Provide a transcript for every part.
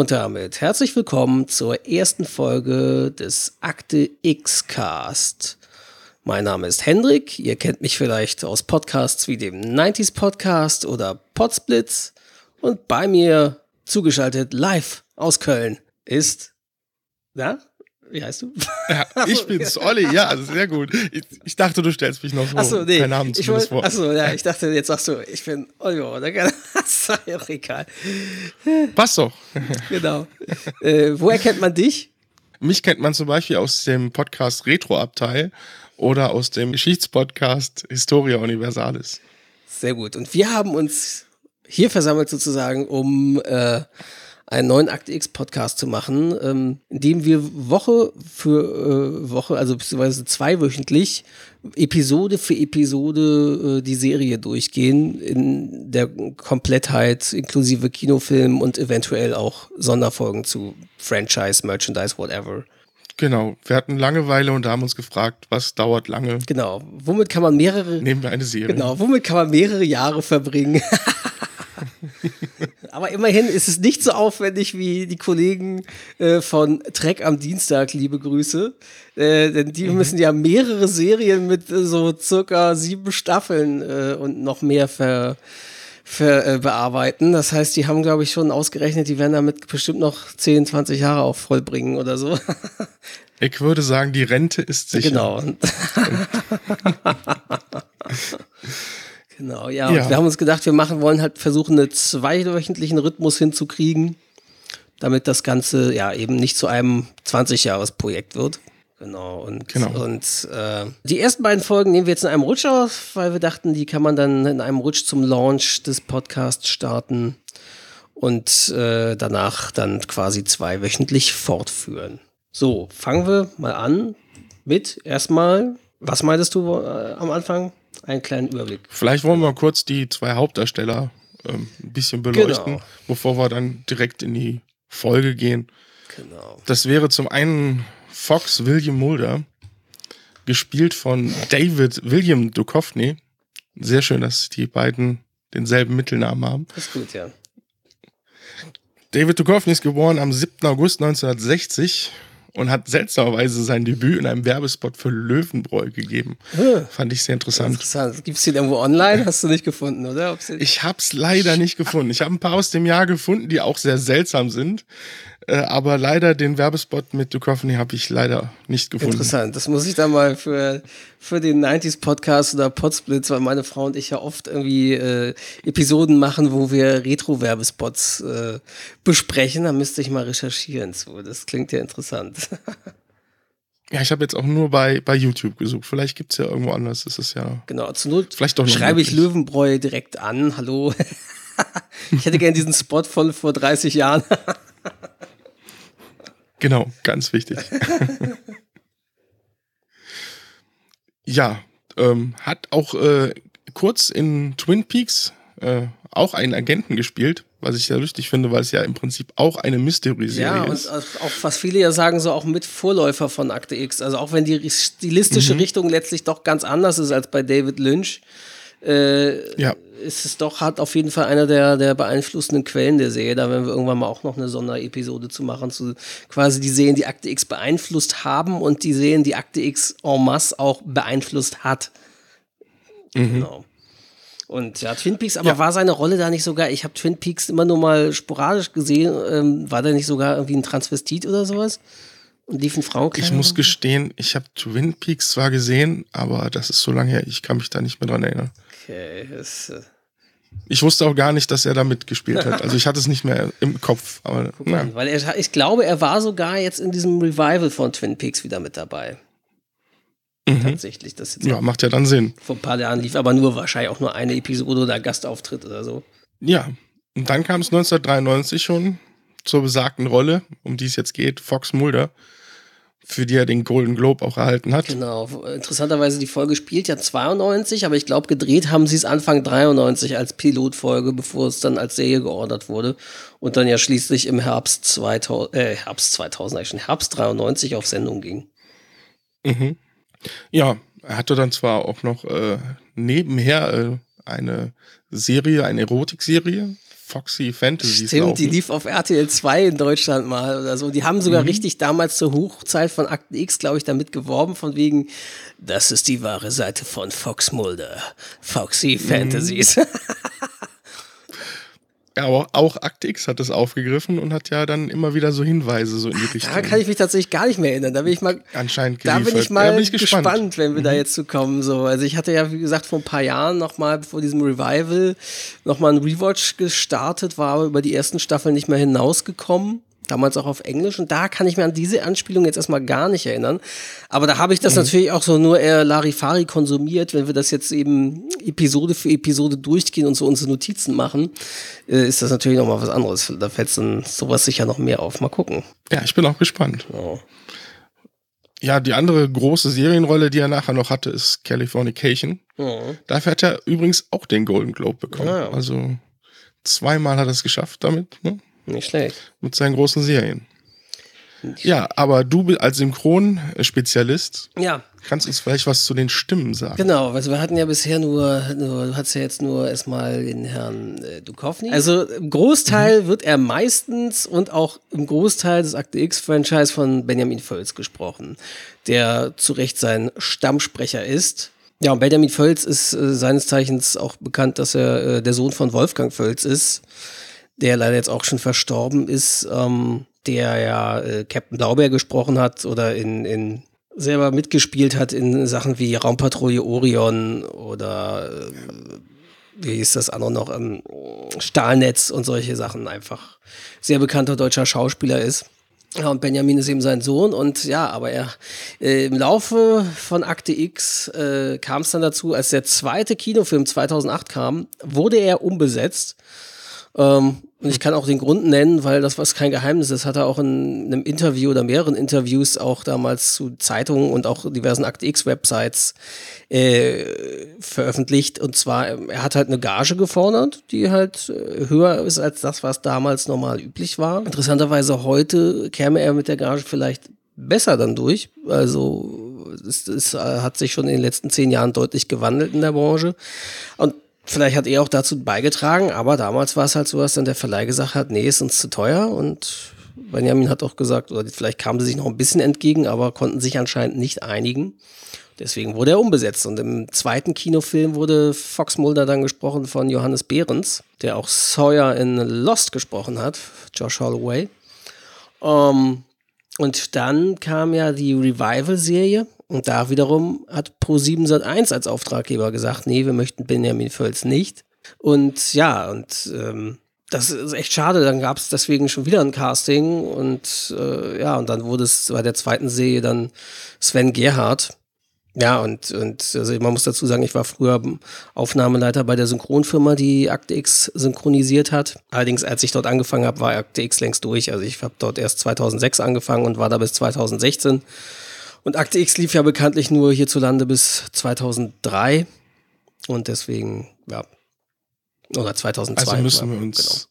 Und damit herzlich willkommen zur ersten Folge des Akte X Cast. Mein Name ist Hendrik. Ihr kennt mich vielleicht aus Podcasts wie dem 90s Podcast oder Podsplitz. Und bei mir zugeschaltet live aus Köln ist, na, wie heißt du? Ja, ich bin's, Olli. Ja, also sehr gut. Ich, ich, dachte, du stellst mich noch so achso, nee, deinen Namen zumindest vor. Achso, ja, ich dachte, jetzt sagst du, ich bin Oliver. Oder? Das ist ja egal. Passt doch. Genau. Äh, woher kennt man dich? Mich kennt man zum Beispiel aus dem Podcast Retro-Abteil oder aus dem Geschichtspodcast Historia Universalis. Sehr gut. Und wir haben uns hier versammelt sozusagen, um äh, einen neuen Akte X Podcast zu machen, ähm, in dem wir Woche für äh, Woche, also beziehungsweise zweiwöchentlich, Episode für Episode äh, die Serie durchgehen, in der Komplettheit, inklusive Kinofilm und eventuell auch Sonderfolgen zu Franchise, Merchandise, whatever. Genau, wir hatten Langeweile und haben uns gefragt, was dauert lange. Genau, womit kann man mehrere. Nehmen wir eine Serie. Genau, womit kann man mehrere Jahre verbringen? Aber immerhin ist es nicht so aufwendig wie die Kollegen äh, von Trek am Dienstag, liebe Grüße. Äh, denn die mhm. müssen ja mehrere Serien mit äh, so circa sieben Staffeln äh, und noch mehr ver, ver äh, bearbeiten. Das heißt, die haben, glaube ich, schon ausgerechnet, die werden damit bestimmt noch 10, 20 Jahre auch vollbringen oder so. Ich würde sagen, die Rente ist sicher. Genau. Genau, ja. ja. Wir haben uns gedacht, wir machen wollen halt versuchen, einen zweiwöchentlichen Rhythmus hinzukriegen, damit das Ganze ja eben nicht zu einem 20-Jahres-Projekt wird. Genau, und, genau. und äh, die ersten beiden Folgen nehmen wir jetzt in einem Rutsch auf, weil wir dachten, die kann man dann in einem Rutsch zum Launch des Podcasts starten und äh, danach dann quasi zweiwöchentlich fortführen. So, fangen wir mal an mit erstmal, was meintest du äh, am Anfang? Einen kleinen Überblick. Vielleicht wollen wir kurz die zwei Hauptdarsteller ähm, ein bisschen beleuchten, genau. bevor wir dann direkt in die Folge gehen. Genau. Das wäre zum einen Fox William Mulder, gespielt von David William Duchovny. Sehr schön, dass die beiden denselben Mittelnamen haben. Das ist gut, ja. David Duchovny ist geboren am 7. August 1960 und hat seltsamerweise sein Debüt in einem Werbespot für Löwenbräu gegeben. Huh. Fand ich sehr interessant. Interessant. Gibt es den irgendwo online? Hast du nicht gefunden, oder? ich habe es leider nicht gefunden. Ich habe ein paar aus dem Jahr gefunden, die auch sehr seltsam sind. Äh, aber leider den Werbespot mit Duchovny habe ich leider nicht gefunden. Interessant. Das muss ich dann mal für, für den 90s Podcast oder Podsplits, weil meine Frau und ich ja oft irgendwie äh, Episoden machen, wo wir Retro-Werbespots äh, besprechen. Da müsste ich mal recherchieren. So, das klingt ja interessant. Ja, ich habe jetzt auch nur bei, bei YouTube gesucht. Vielleicht gibt es ja irgendwo anders. Das ist ja. Genau, zur Not vielleicht doch schreibe ich Löwenbräu direkt an. Hallo. ich hätte gern diesen Spot von vor 30 Jahren. Genau, ganz wichtig. ja, ähm, hat auch äh, kurz in Twin Peaks äh, auch einen Agenten gespielt, was ich sehr lustig finde, weil es ja im Prinzip auch eine Mystery-Serie ist. Ja, und auch was viele ja sagen, so auch mit Vorläufer von Akte X. Also auch wenn die stilistische mhm. Richtung letztlich doch ganz anders ist als bei David Lynch, äh, ja. Ist es doch, hat auf jeden Fall einer der, der beeinflussenden Quellen der Serie. Da werden wir irgendwann mal auch noch eine Sonderepisode zu machen, zu quasi die Serien, die Akte X beeinflusst haben und die Serien, die Akte X en masse auch beeinflusst hat. Mhm. Genau. Und ja, Twin Peaks, aber ja. war seine Rolle da nicht sogar, ich habe Twin Peaks immer nur mal sporadisch gesehen, ähm, war da nicht sogar irgendwie ein Transvestit oder sowas? Und liefen Frauenkleider? Ich muss gestehen, ich habe Twin Peaks zwar gesehen, aber das ist so lange her, ich kann mich da nicht mehr dran erinnern. Okay, das, äh ich wusste auch gar nicht, dass er da mitgespielt hat. Also ich hatte es nicht mehr im Kopf. Aber, ja. Weil er, ich glaube, er war sogar jetzt in diesem Revival von Twin Peaks wieder mit dabei. Mhm. Tatsächlich. Das jetzt ja, macht ja dann Sinn. Vor ein paar Jahren lief aber nur wahrscheinlich auch nur eine Episode oder Gastauftritt oder so. Ja, und dann kam es 1993 schon zur besagten Rolle, um die es jetzt geht, Fox Mulder für die er den Golden Globe auch erhalten hat. Genau. Interessanterweise, die Folge spielt ja 92, aber ich glaube, gedreht haben sie es Anfang 93 als Pilotfolge, bevor es dann als Serie geordert wurde und dann ja schließlich im Herbst 2000, äh, Herbst 2000, eigentlich schon Herbst 93 auf Sendung ging. Mhm. Ja, er hatte dann zwar auch noch äh, nebenher äh, eine Serie, eine Erotikserie Foxy Fantasy. Stimmt, laufen. die lief auf RTL 2 in Deutschland mal oder so. Die haben sogar mhm. richtig damals zur Hochzeit von Akten X, glaube ich, damit geworben, von wegen, das ist die wahre Seite von Fox Mulder. Foxy mhm. Fantasies. Mhm. Ja, aber auch Akt X hat das aufgegriffen und hat ja dann immer wieder so Hinweise so in die Richtung. Da kann ich mich tatsächlich gar nicht mehr erinnern. Da bin ich mal anscheinend geliefert. Da bin ich mal ja, bin ich gespannt. gespannt. wenn wir mhm. da jetzt zu kommen. So, also ich hatte ja wie gesagt vor ein paar Jahren noch mal vor diesem Revival noch mal ein Rewatch gestartet, war aber über die ersten Staffeln nicht mehr hinausgekommen damals auch auf Englisch und da kann ich mir an diese Anspielung jetzt erstmal gar nicht erinnern. Aber da habe ich das mhm. natürlich auch so nur eher Larifari konsumiert, wenn wir das jetzt eben Episode für Episode durchgehen und so unsere Notizen machen, äh, ist das natürlich nochmal was anderes. Da fällt dann sowas sicher noch mehr auf. Mal gucken. Ja, ich bin auch gespannt. Oh. Ja, die andere große Serienrolle, die er nachher noch hatte, ist Californication. Mhm. Dafür hat er übrigens auch den Golden Globe bekommen. Ja. Also zweimal hat er es geschafft damit. Ne? Nicht schlecht. Mit seinen großen Serien. Ja, aber du als Synchronspezialist ja. kannst uns vielleicht was zu den Stimmen sagen. Genau, also wir hatten ja bisher nur, nur du hattest ja jetzt nur erstmal den Herrn äh, Duchovny. Also im Großteil mhm. wird er meistens und auch im Großteil des Akte X-Franchise von Benjamin Völz gesprochen, der zu Recht sein Stammsprecher ist. Ja, und Benjamin Völz ist äh, seines Zeichens auch bekannt, dass er äh, der Sohn von Wolfgang Völz ist der leider jetzt auch schon verstorben ist, ähm, der ja äh, Captain Blaubeer gesprochen hat oder in, in selber mitgespielt hat in Sachen wie Raumpatrouille Orion oder äh, wie ist das andere noch, ähm, Stahlnetz und solche Sachen einfach sehr bekannter deutscher Schauspieler ist. Ja, und Benjamin ist eben sein Sohn und ja, aber er äh, im Laufe von Akte X äh, kam es dann dazu, als der zweite Kinofilm 2008 kam, wurde er umbesetzt. Ähm, und ich kann auch den Grund nennen, weil das was kein Geheimnis ist. Hat er auch in einem Interview oder mehreren Interviews auch damals zu Zeitungen und auch diversen Akt X-Websites äh, veröffentlicht. Und zwar, er hat halt eine Gage gefordert, die halt äh, höher ist als das, was damals normal üblich war. Interessanterweise heute käme er mit der Gage vielleicht besser dann durch. Also es, es hat sich schon in den letzten zehn Jahren deutlich gewandelt in der Branche. Und Vielleicht hat er auch dazu beigetragen, aber damals war es halt so, dass dann der Verleih gesagt hat, nee, ist uns zu teuer und Benjamin hat auch gesagt, oder vielleicht kamen sie sich noch ein bisschen entgegen, aber konnten sich anscheinend nicht einigen. Deswegen wurde er umbesetzt. Und im zweiten Kinofilm wurde Fox Mulder dann gesprochen von Johannes Behrens, der auch Sawyer in Lost gesprochen hat, Josh Holloway. Um, ähm, und dann kam ja die Revival-Serie und da wiederum hat Pro7 Sat1 als Auftraggeber gesagt, nee, wir möchten Benjamin Völz nicht. Und ja, und ähm, das ist echt schade. Dann gab es deswegen schon wieder ein Casting und äh, ja, und dann wurde es bei der zweiten Serie dann Sven Gerhardt. Ja, und, und also man muss dazu sagen, ich war früher Aufnahmeleiter bei der Synchronfirma, die Akte X synchronisiert hat. Allerdings, als ich dort angefangen habe, war Akte X längst durch. Also ich habe dort erst 2006 angefangen und war da bis 2016. Und Akte X lief ja bekanntlich nur hierzulande bis 2003. Und deswegen, ja. Oder 2002. Also müssen wir uns genau.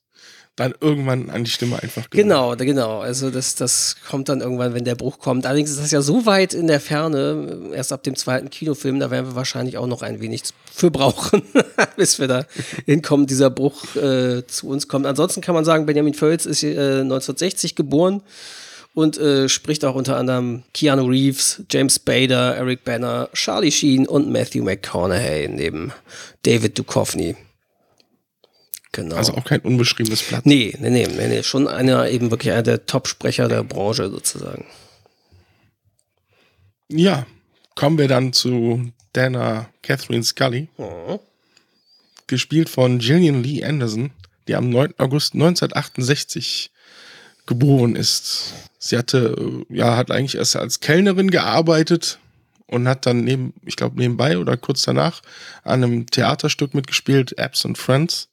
dann irgendwann an die Stimme einfach gewöhnen. Genau, genau. Also das, das kommt dann irgendwann, wenn der Bruch kommt. Allerdings ist das ja so weit in der Ferne, erst ab dem zweiten Kinofilm, da werden wir wahrscheinlich auch noch ein wenig für brauchen, bis wir da hinkommen, dieser Bruch äh, zu uns kommt. Ansonsten kann man sagen, Benjamin Völz ist äh, 1960 geboren und äh, spricht auch unter anderem Keanu Reeves, James Bader, Eric Banner, Charlie Sheen und Matthew McConaughey neben David Duchovny. Genau. Also auch kein unbeschriebenes Blatt. Nee, nee, nee, nee, nee. schon einer eben wirklich einer der Top-Sprecher der Branche sozusagen. Ja, kommen wir dann zu Dana Catherine Scully. Mhm. Gespielt von Gillian Lee Anderson, die am 9. August 1968 geboren ist. Sie hatte, ja, hat eigentlich erst als Kellnerin gearbeitet und hat dann neben, ich glaube, nebenbei oder kurz danach an einem Theaterstück mitgespielt, Apps and Friends,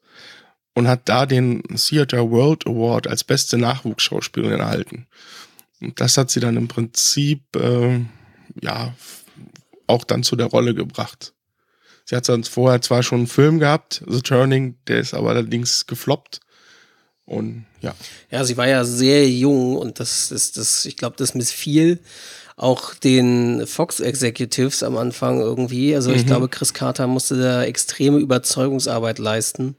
und hat da den Theater World Award als beste Nachwuchsschauspielerin erhalten. Und das hat sie dann im Prinzip, äh, ja, auch dann zu der Rolle gebracht. Sie hat sonst vorher zwar schon einen Film gehabt, The Turning, der ist aber allerdings gefloppt. Und ja. Ja, sie war ja sehr jung und das ist das, ich glaube, das missfiel auch den Fox Executives am Anfang irgendwie. Also ich mhm. glaube, Chris Carter musste da extreme Überzeugungsarbeit leisten.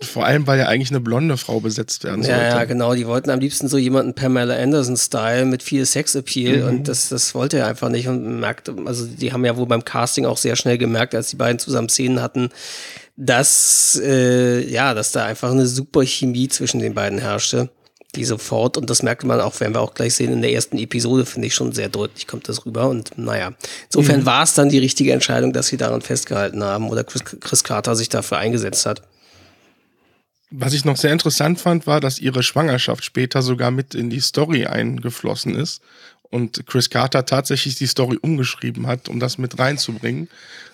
Vor allem, weil ja eigentlich eine blonde Frau besetzt werden sollte. Ja, ja, genau. Die wollten am liebsten so jemanden Pamela Anderson-Style mit viel Sexappeal mhm. und das, das wollte er einfach nicht und merkt, also die haben ja wohl beim Casting auch sehr schnell gemerkt, als die beiden zusammen Szenen hatten, dass, äh, ja, dass da einfach eine super Chemie zwischen den beiden herrschte. Die sofort, und das merkte man auch, werden wir auch gleich sehen, in der ersten Episode, finde ich schon sehr deutlich, kommt das rüber. Und naja, insofern mhm. war es dann die richtige Entscheidung, dass sie daran festgehalten haben oder Chris, Chris Carter sich dafür eingesetzt hat. Was ich noch sehr interessant fand, war, dass ihre Schwangerschaft später sogar mit in die Story eingeflossen ist und Chris Carter tatsächlich die Story umgeschrieben hat, um das mit reinzubringen.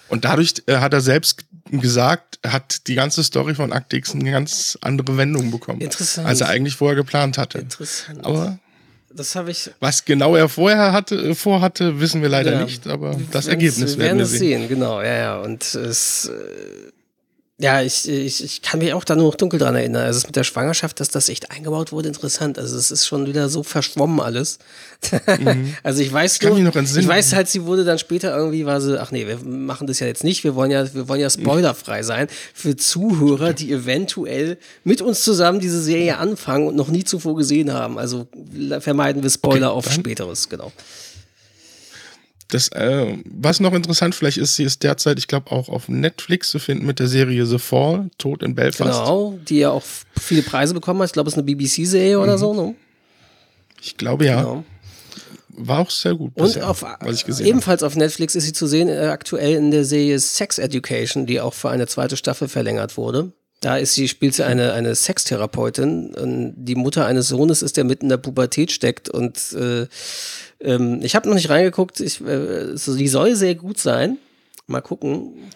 Und dadurch äh, hat er selbst gesagt, hat die ganze Story von Act X eine ganz andere Wendung bekommen, Interessant. als er eigentlich vorher geplant hatte. Interessant. Aber das habe ich. Was genau er vorher hatte, äh, vorhatte, wissen wir leider ja, nicht, aber das Ergebnis werden wir sehen. sehen. Genau, ja, ja. Und es äh, ja, ich, ich, ich kann mich auch da nur noch dunkel dran erinnern. Also es mit der Schwangerschaft, dass das echt eingebaut wurde, interessant. Also es ist schon wieder so verschwommen alles. Mhm. also ich weiß nur, ich weiß halt, sie wurde dann später irgendwie, war sie, ach nee, wir machen das ja jetzt nicht. Wir wollen ja, wir wollen ja spoilerfrei sein für Zuhörer, die eventuell mit uns zusammen diese Serie anfangen und noch nie zuvor gesehen haben. Also vermeiden wir Spoiler okay, auf Späteres, genau. Das, äh, was noch interessant vielleicht ist, sie ist derzeit, ich glaube, auch auf Netflix zu finden mit der Serie The Fall, Tod in Belfast. Genau, die ja auch viele Preise bekommen hat. Ich glaube, es ist eine BBC-Serie oder mhm. so, ne? Ich glaube ja. Genau. War auch sehr gut. Und bisher, auf, ebenfalls habe. auf Netflix ist sie zu sehen, äh, aktuell in der Serie Sex Education, die auch für eine zweite Staffel verlängert wurde. Da ist sie, spielt sie eine, eine Sextherapeutin. Die Mutter eines Sohnes ist, der mitten in der Pubertät steckt und äh, ähm, ich habe noch nicht reingeguckt. Ich, äh, die soll sehr gut sein. Mal gucken.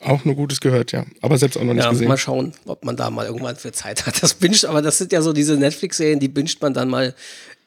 Auch nur Gutes gehört, ja. Aber selbst auch noch nicht ja, gesehen. Mal schauen, ob man da mal irgendwann für Zeit hat. Das binscht, aber das sind ja so diese Netflix-Serien, die binscht man dann mal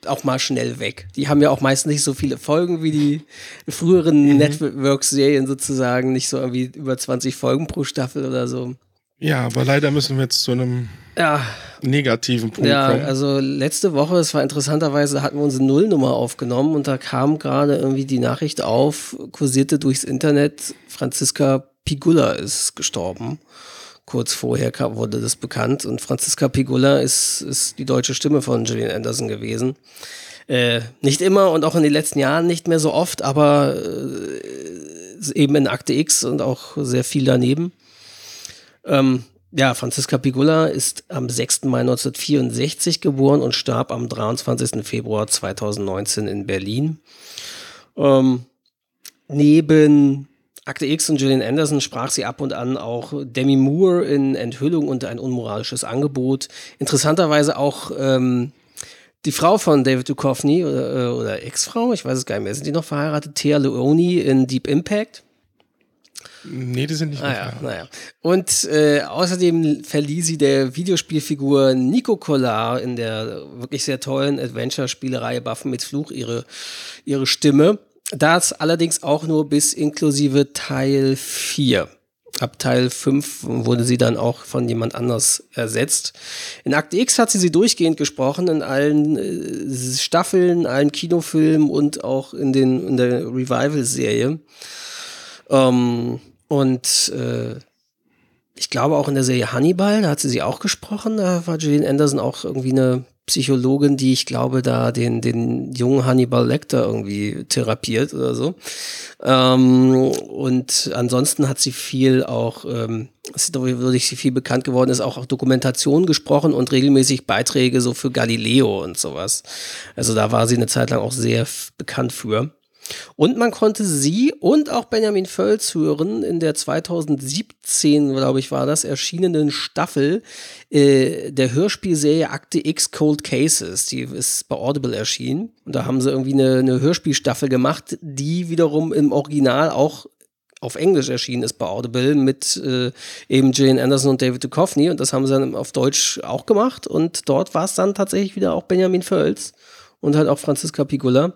auch mal schnell weg. Die haben ja auch meistens nicht so viele Folgen wie die früheren mhm. Network-Serien sozusagen. Nicht so irgendwie über 20 Folgen pro Staffel oder so. Ja, aber leider müssen wir jetzt zu einem ja. negativen Punkt ja, kommen. Ja, also letzte Woche, es war interessanterweise, hatten wir unsere Nullnummer aufgenommen und da kam gerade irgendwie die Nachricht auf, kursierte durchs Internet, Franziska Pigula ist gestorben. Kurz vorher kam, wurde das bekannt und Franziska Pigula ist, ist die deutsche Stimme von Gillian Anderson gewesen. Äh, nicht immer und auch in den letzten Jahren nicht mehr so oft, aber äh, eben in Akte X und auch sehr viel daneben. Ähm, ja, Franziska Pigula ist am 6. Mai 1964 geboren und starb am 23. Februar 2019 in Berlin. Ähm, neben Akte X und Gillian Anderson sprach sie ab und an auch Demi Moore in Enthüllung und ein unmoralisches Angebot. Interessanterweise auch ähm, die Frau von David Duchovny oder, äh, oder Ex-Frau, ich weiß es gar nicht mehr, sind die noch verheiratet? Thea Leone in Deep Impact. Nee, die sind nicht mehr. Ah, naja. Und äh, außerdem verlieh sie der Videospielfigur Nico Collar in der wirklich sehr tollen Adventure-Spielereihe Buffen mit Fluch ihre, ihre Stimme. Das allerdings auch nur bis inklusive Teil 4. Ab Teil 5 wurde sie dann auch von jemand anders ersetzt. In Akte X hat sie sie durchgehend gesprochen, in allen äh, Staffeln, allen Kinofilmen und auch in, den, in der Revival-Serie. Ähm, und äh, ich glaube auch in der Serie Hannibal, da hat sie sie auch gesprochen. Da war Gillian Anderson auch irgendwie eine Psychologin, die ich glaube, da den, den jungen Hannibal Lecter irgendwie therapiert oder so. Ähm, und ansonsten hat sie viel auch, ähm, wodurch sie viel bekannt geworden ist, auch, auch Dokumentation gesprochen und regelmäßig Beiträge so für Galileo und sowas. Also da war sie eine Zeit lang auch sehr bekannt für. Und man konnte sie und auch Benjamin Völz hören in der 2017, glaube ich, war das, erschienenen Staffel äh, der Hörspielserie Akte X Cold Cases. Die ist bei Audible erschienen. Und da haben sie irgendwie eine, eine Hörspielstaffel gemacht, die wiederum im Original auch auf Englisch erschienen ist bei Audible mit äh, eben Jane Anderson und David Duchovny. Und das haben sie dann auf Deutsch auch gemacht. Und dort war es dann tatsächlich wieder auch Benjamin Völz und halt auch Franziska Pigula.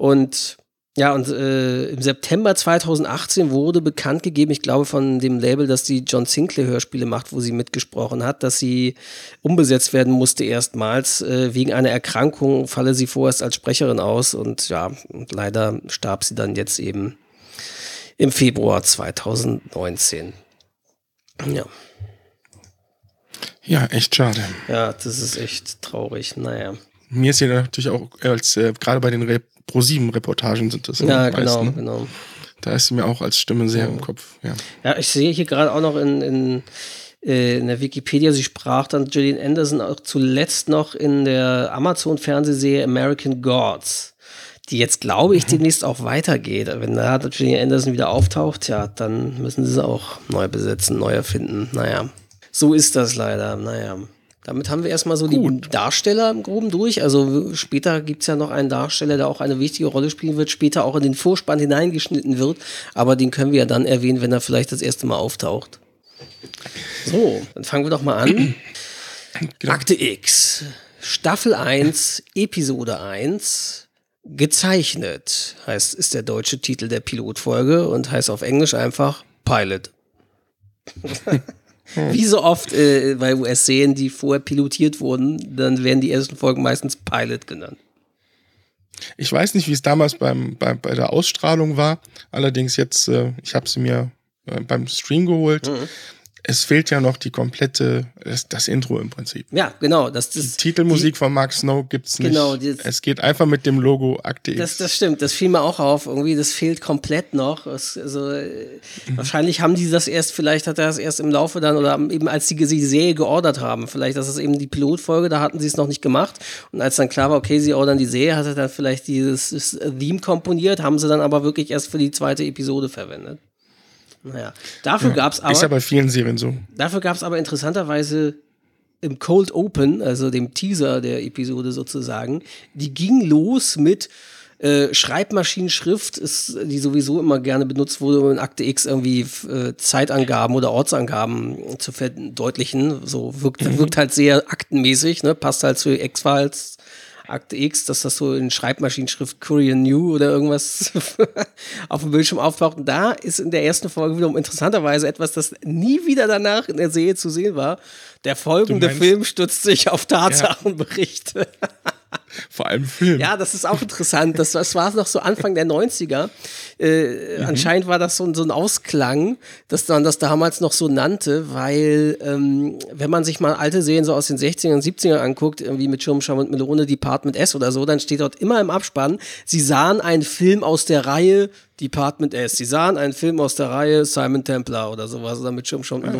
Und ja, und äh, im September 2018 wurde bekannt gegeben, ich glaube von dem Label, das die John Sinclair Hörspiele macht, wo sie mitgesprochen hat, dass sie umbesetzt werden musste erstmals. Äh, wegen einer Erkrankung falle sie vorerst als Sprecherin aus und ja, und leider starb sie dann jetzt eben im Februar 2019. Ja. Ja, echt schade. Ja, das ist echt traurig. Naja. Mir ist ja natürlich auch, als äh, gerade bei den Re Pro-7-Reportagen sind das. Ja, genau, meisten. genau. Da ist sie mir auch als Stimme sehr ja. im Kopf. Ja, ja ich sehe hier gerade auch noch in, in, äh, in der Wikipedia, sie sprach dann Gillian Anderson auch zuletzt noch in der Amazon-Fernsehserie American Gods die jetzt, glaube ich, mhm. demnächst auch weitergeht. Wenn da Gillian Anderson wieder auftaucht, ja, dann müssen sie sie auch neu besetzen, neu erfinden. Naja, so ist das leider. Naja. Damit haben wir erstmal so Gut. die Darsteller im Groben durch. Also später gibt es ja noch einen Darsteller, der auch eine wichtige Rolle spielen wird, später auch in den Vorspann hineingeschnitten wird. Aber den können wir ja dann erwähnen, wenn er vielleicht das erste Mal auftaucht. So, dann fangen wir doch mal an. Genau. Akte X, Staffel 1, Episode 1. Gezeichnet heißt, ist der deutsche Titel der Pilotfolge und heißt auf Englisch einfach Pilot. Wie so oft äh, bei US-Serien, die vorher pilotiert wurden, dann werden die ersten Folgen meistens Pilot genannt. Ich weiß nicht, wie es damals beim, bei, bei der Ausstrahlung war. Allerdings jetzt, äh, ich habe sie mir äh, beim Stream geholt. Mhm es fehlt ja noch die komplette, das, das Intro im Prinzip. Ja, genau. Das, das, die Titelmusik die, von Mark Snow gibt's nicht. Genau. Das, es geht einfach mit dem Logo Akte Das, das stimmt. Das fiel mir auch auf. Irgendwie, das fehlt komplett noch. Es, also, mhm. wahrscheinlich haben die das erst, vielleicht hat er das erst im Laufe dann oder eben als sie die Serie geordert haben. Vielleicht, das ist eben die Pilotfolge, da hatten sie es noch nicht gemacht. Und als dann klar war, okay, sie ordern die Serie, hat er dann vielleicht dieses Theme komponiert, haben sie dann aber wirklich erst für die zweite Episode verwendet. Naja, dafür ja, gab es aber. Ist ja bei vielen Serien so. Dafür gab es aber interessanterweise im Cold Open, also dem Teaser der Episode sozusagen, die ging los mit äh, Schreibmaschinenschrift, ist, die sowieso immer gerne benutzt wurde, um in Akte X irgendwie äh, Zeitangaben oder Ortsangaben zu verdeutlichen. So wirkt, mhm. wirkt halt sehr aktenmäßig, ne? passt halt zu X-Files Akte X, dass das so in Schreibmaschinenschrift Korean New oder irgendwas auf dem Bildschirm auftaucht. Und da ist in der ersten Folge wiederum interessanterweise etwas, das nie wieder danach in der Serie zu sehen war. Der folgende Film stützt sich auf Tatsachenberichte. Ja. Vor allem Film. Ja, das ist auch interessant. Das, das war noch so Anfang der 90er. Äh, mhm. Anscheinend war das so, so, ein Ausklang, dass man das damals noch so nannte, weil ähm, wenn man sich mal alte Serien so aus den 60ern und 70ern anguckt, irgendwie mit Schirmscham und Melone Department S oder so, dann steht dort immer im Abspann, sie sahen einen Film aus der Reihe Department S. Sie sahen einen Film aus der Reihe Simon Templar oder sowas oder mit Schirmscham. Ja,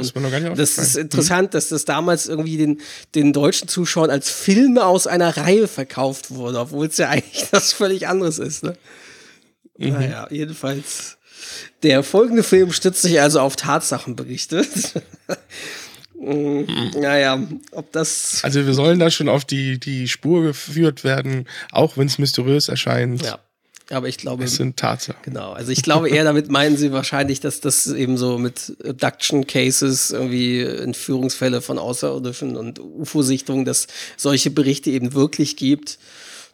das, das ist interessant, mhm. dass das damals irgendwie den, den deutschen Zuschauern als Filme aus einer Reihe verkauft wurde, obwohl es ja eigentlich was völlig anderes ist. Ne? Mhm. Naja, jedenfalls. Der folgende Film stützt sich also auf Tatsachenberichte. Mhm. Naja, ob das. Also wir sollen da schon auf die, die Spur geführt werden, auch wenn es mysteriös erscheint. Ja. Aber ich glaube. Es sind Tatsachen. Genau. Also ich glaube eher damit meinen sie wahrscheinlich, dass das eben so mit Abduction Cases, irgendwie Entführungsfälle von Außerirdischen und UFO-Sichtungen, dass solche Berichte eben wirklich gibt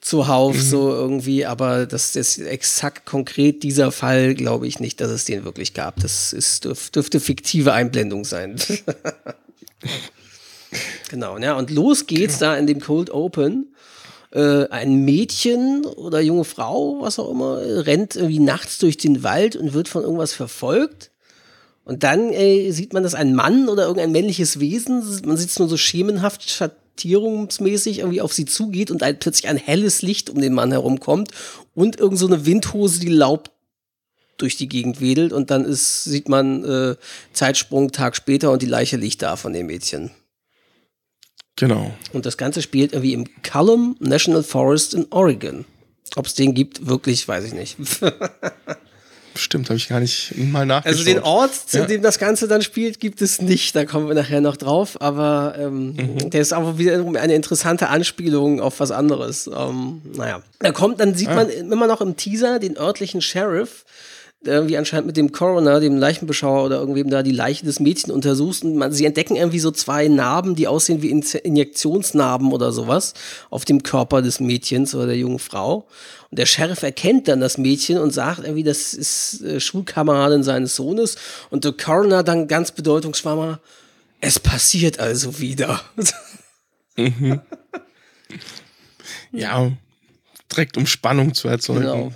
zuhauf mhm. so irgendwie, aber das ist exakt konkret dieser Fall, glaube ich nicht, dass es den wirklich gab. Das ist, dürf, dürfte fiktive Einblendung sein. genau, ja, und los geht's genau. da in dem Cold Open äh, ein Mädchen oder junge Frau, was auch immer, rennt irgendwie nachts durch den Wald und wird von irgendwas verfolgt. Und dann äh, sieht man, dass ein Mann oder irgendein männliches Wesen, man sieht es nur so schemenhaft, schattierungsmäßig irgendwie auf sie zugeht und ein, plötzlich ein helles Licht um den Mann herumkommt und irgend so eine Windhose, die Laub durch die Gegend wedelt und dann ist, sieht man äh, Zeitsprung Tag später und die Leiche liegt da von dem Mädchen. Genau. Und das Ganze spielt irgendwie im Cullum National Forest in Oregon. Ob es den gibt, wirklich, weiß ich nicht. Stimmt, habe ich gar nicht mal nachgeschaut. Also den Ort, ja. in dem das Ganze dann spielt, gibt es nicht. Da kommen wir nachher noch drauf. Aber ähm, mhm. der ist auch wieder eine interessante Anspielung auf was anderes. Ähm, naja, da kommt, dann sieht ah. man immer noch im Teaser den örtlichen Sheriff, irgendwie anscheinend mit dem Coroner, dem Leichenbeschauer oder irgendwem da die Leiche des Mädchens untersuchst und man, sie entdecken irgendwie so zwei Narben, die aussehen wie Injektionsnarben oder sowas auf dem Körper des Mädchens oder der jungen Frau. Und der Sheriff erkennt dann das Mädchen und sagt irgendwie, das ist äh, Schulkameradin seines Sohnes. Und der Coroner dann ganz bedeutungsschwammer, es passiert also wieder. Mhm. ja, direkt um Spannung zu erzeugen. Genau.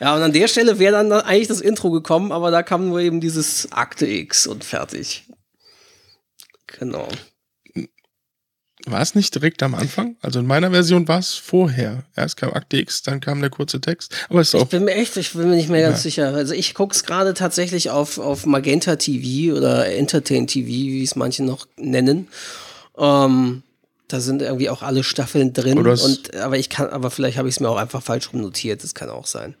Ja, und an der Stelle wäre dann eigentlich das Intro gekommen, aber da kam nur eben dieses Akte X und fertig. Genau. War es nicht direkt am Anfang? Also in meiner Version war es vorher. Erst kam Akte X, dann kam der kurze Text. Aber ist auch ich bin mir echt, ich bin mir nicht mehr ganz ja. sicher. Also ich gucke es gerade tatsächlich auf, auf Magenta TV oder Entertain TV, wie es manche noch nennen. Ähm, da sind irgendwie auch alle Staffeln drin. Und, aber ich kann, aber vielleicht habe ich es mir auch einfach falsch rum notiert. Das kann auch sein.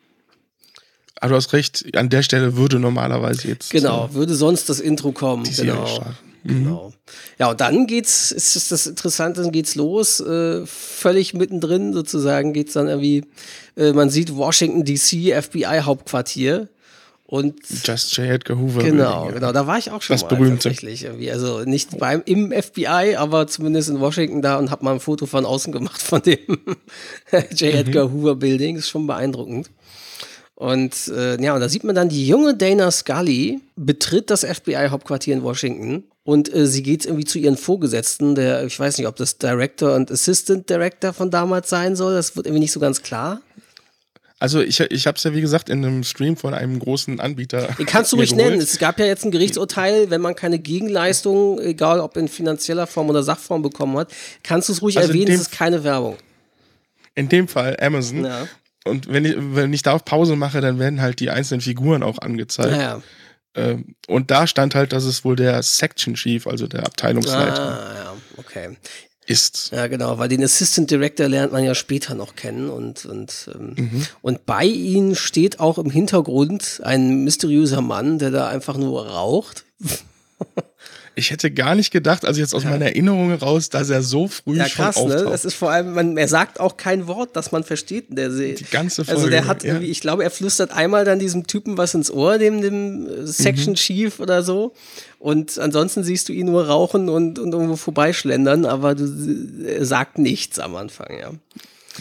Aber du hast recht, an der Stelle würde normalerweise jetzt. Genau, äh, würde sonst das Intro kommen. Genau. Mhm. Genau. Ja, und dann geht's, ist das Interessante, dann geht's los, äh, völlig mittendrin sozusagen geht's dann irgendwie, äh, man sieht Washington DC, FBI-Hauptquartier. Und Just J. Edgar Hoover. Genau, genau, da war ich auch schon das mal berühmte. tatsächlich. Irgendwie. Also nicht beim im FBI, aber zumindest in Washington da und habe mal ein Foto von außen gemacht von dem J. Mhm. Edgar Hoover Building. Das ist schon beeindruckend. Und äh, ja, und da sieht man dann, die junge Dana Scully betritt das FBI-Hauptquartier in Washington und äh, sie geht irgendwie zu ihren Vorgesetzten, der, ich weiß nicht, ob das Director und Assistant Director von damals sein soll, das wird irgendwie nicht so ganz klar. Also ich, ich habe es ja wie gesagt in einem Stream von einem großen Anbieter. Den kannst du ruhig nennen. Es gab ja jetzt ein Gerichtsurteil, wenn man keine Gegenleistung, egal ob in finanzieller Form oder Sachform bekommen hat, kannst du es ruhig also erwähnen, es ist keine Werbung. In dem Fall Amazon. Ja. Und wenn ich, wenn ich da auf Pause mache, dann werden halt die einzelnen Figuren auch angezeigt. Ja, ähm, und da stand halt, dass es wohl der Section Chief, also der Abteilungsleiter, ah, ja, okay. Ist. Ja, genau, weil den Assistant Director lernt man ja später noch kennen und, und, ähm, mhm. und bei ihnen steht auch im Hintergrund ein mysteriöser Mann, der da einfach nur raucht. Ich hätte gar nicht gedacht, also jetzt aus ja. meiner Erinnerung heraus, dass er so früh ja, krass, schon ne? auftaucht. Ne? Das ist vor allem, man, er sagt auch kein Wort, das man versteht in der Serie. Die ganze Folge. Also der hat ja. irgendwie, ich glaube, er flüstert einmal dann diesem Typen was ins Ohr, dem, dem äh, Section mhm. Chief oder so. Und ansonsten siehst du ihn nur rauchen und, und irgendwo vorbeischlendern, aber du, er sagt nichts am Anfang, ja.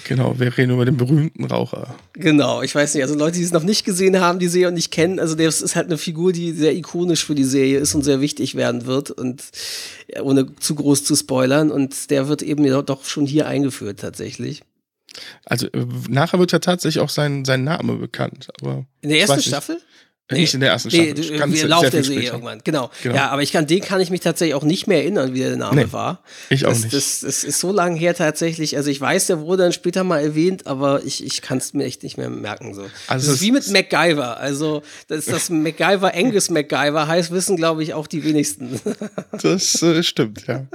Genau, wir reden über den berühmten Raucher. Genau, ich weiß nicht, also Leute, die es noch nicht gesehen haben, die Serie und nicht kennen, also das ist halt eine Figur, die sehr ikonisch für die Serie ist und sehr wichtig werden wird und ohne zu groß zu spoilern und der wird eben doch schon hier eingeführt tatsächlich. Also äh, nachher wird ja tatsächlich auch sein, sein Name bekannt, aber in der ersten Staffel? Nee, nicht in der ersten Staffel. Nee, Ganz, wir laufen der Serie irgendwann. Genau. genau. Ja, aber ich kann, den kann ich mich tatsächlich auch nicht mehr erinnern, wie der Name nee, war. Ich auch das, nicht. Das, das, ist so lange her tatsächlich. Also ich weiß, der wurde dann später mal erwähnt, aber ich, ich kann es mir echt nicht mehr merken. So. Also das ist wie mit MacGyver. Also dass das MacGyver Angus MacGyver heißt, wissen, glaube ich, auch die wenigsten. das äh, stimmt, ja.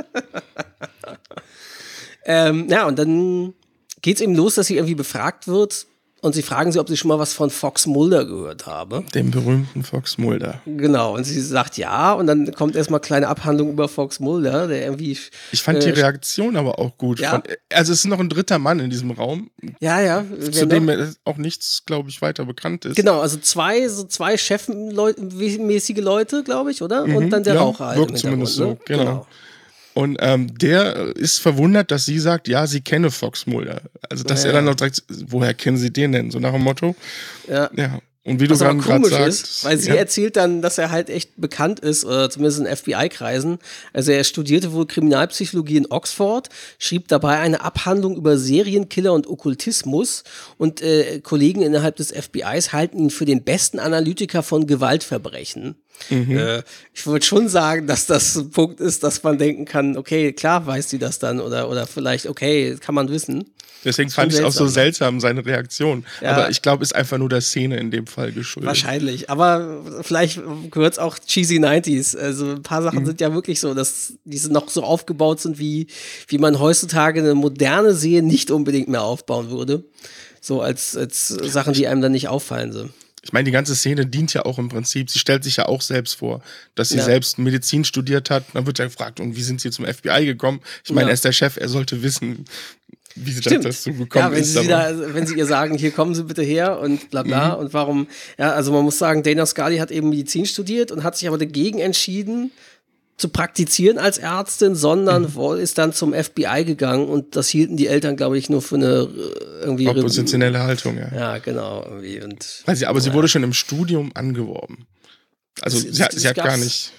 ähm, ja, und dann geht es eben los, dass sie irgendwie befragt wird und sie fragen sie, ob sie schon mal was von Fox Mulder gehört habe. Dem berühmten Fox Mulder. Genau, und sie sagt ja, und dann kommt erstmal kleine Abhandlung über Fox Mulder, der irgendwie. Ich fand äh, die Reaktion aber auch gut. Ja. Von, also es ist noch ein dritter Mann in diesem Raum. Ja, ja. Zu dem auch nichts, glaube ich, weiter bekannt ist. Genau, also zwei, so zwei chefmäßige Leute, glaube ich, oder? Und mhm, dann der ja, Raucher halt. Wirkt zumindest so, ne? genau. genau. Und ähm, der ist verwundert, dass sie sagt, ja, sie kenne Fox Mulder. Also, dass ja. er dann noch sagt, woher kennen sie den denn? So nach dem Motto. Ja. ja. Und wie du gerade sagst. Ist, weil sie ja. erzählt dann, dass er halt echt bekannt ist, oder zumindest in FBI-Kreisen. Also er studierte wohl Kriminalpsychologie in Oxford, schrieb dabei eine Abhandlung über Serienkiller und Okkultismus und äh, Kollegen innerhalb des FBIs halten ihn für den besten Analytiker von Gewaltverbrechen. Mhm. Äh, ich würde schon sagen, dass das ein Punkt ist, dass man denken kann, okay, klar weiß sie das dann oder, oder vielleicht, okay, kann man wissen. Deswegen fand ich es auch so seltsam, seine Reaktion. Ja. Aber ich glaube, ist einfach nur der Szene in dem Fall geschuldet. Wahrscheinlich. Aber vielleicht gehört es auch cheesy 90s. Also ein paar Sachen mhm. sind ja wirklich so, dass diese noch so aufgebaut sind, wie, wie man heutzutage eine moderne Serie nicht unbedingt mehr aufbauen würde. So als, als Sachen, die einem dann nicht auffallen. So. Ich meine, die ganze Szene dient ja auch im Prinzip, sie stellt sich ja auch selbst vor, dass sie ja. selbst Medizin studiert hat. Dann wird ja gefragt, und wie sind sie zum FBI gekommen? Ich meine, ja. er ist der Chef, er sollte wissen, wie sie Stimmt. dazu gekommen ja, wenn ist. Sie da, wenn Sie ihr sagen, hier kommen Sie bitte her und bla bla mhm. und warum, ja, also man muss sagen, Dana Scully hat eben Medizin studiert und hat sich aber dagegen entschieden, zu praktizieren als Ärztin, sondern mhm. Ist dann zum FBI gegangen und das hielten die Eltern, glaube ich, nur für eine äh, irgendwie oppositionelle Haltung, ja. Ja, genau. Irgendwie. Und, Weil sie, aber ja. sie wurde schon im Studium angeworben. Also sie, sie, sie hat gar nicht.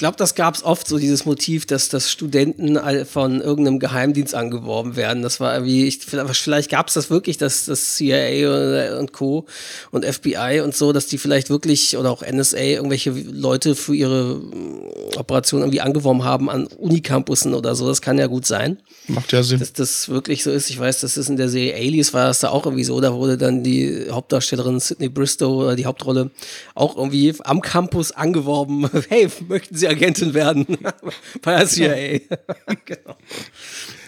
Ich glaube, das gab es oft so, dieses Motiv, dass, dass Studenten von irgendeinem Geheimdienst angeworben werden. Das war irgendwie, ich, vielleicht gab es das wirklich, dass das CIA und Co. und FBI und so, dass die vielleicht wirklich oder auch NSA irgendwelche Leute für ihre mm, Operation irgendwie angeworben haben an Unicampussen oder so. Das kann ja gut sein. Macht ja Sinn. Dass das wirklich so ist. Ich weiß, das ist in der Serie Alias war das da auch irgendwie so. Da wurde dann die Hauptdarstellerin Sydney Bristow oder die Hauptrolle auch irgendwie am Campus angeworben. Hey, möchten Sie Agentin werden bei der CIA. genau.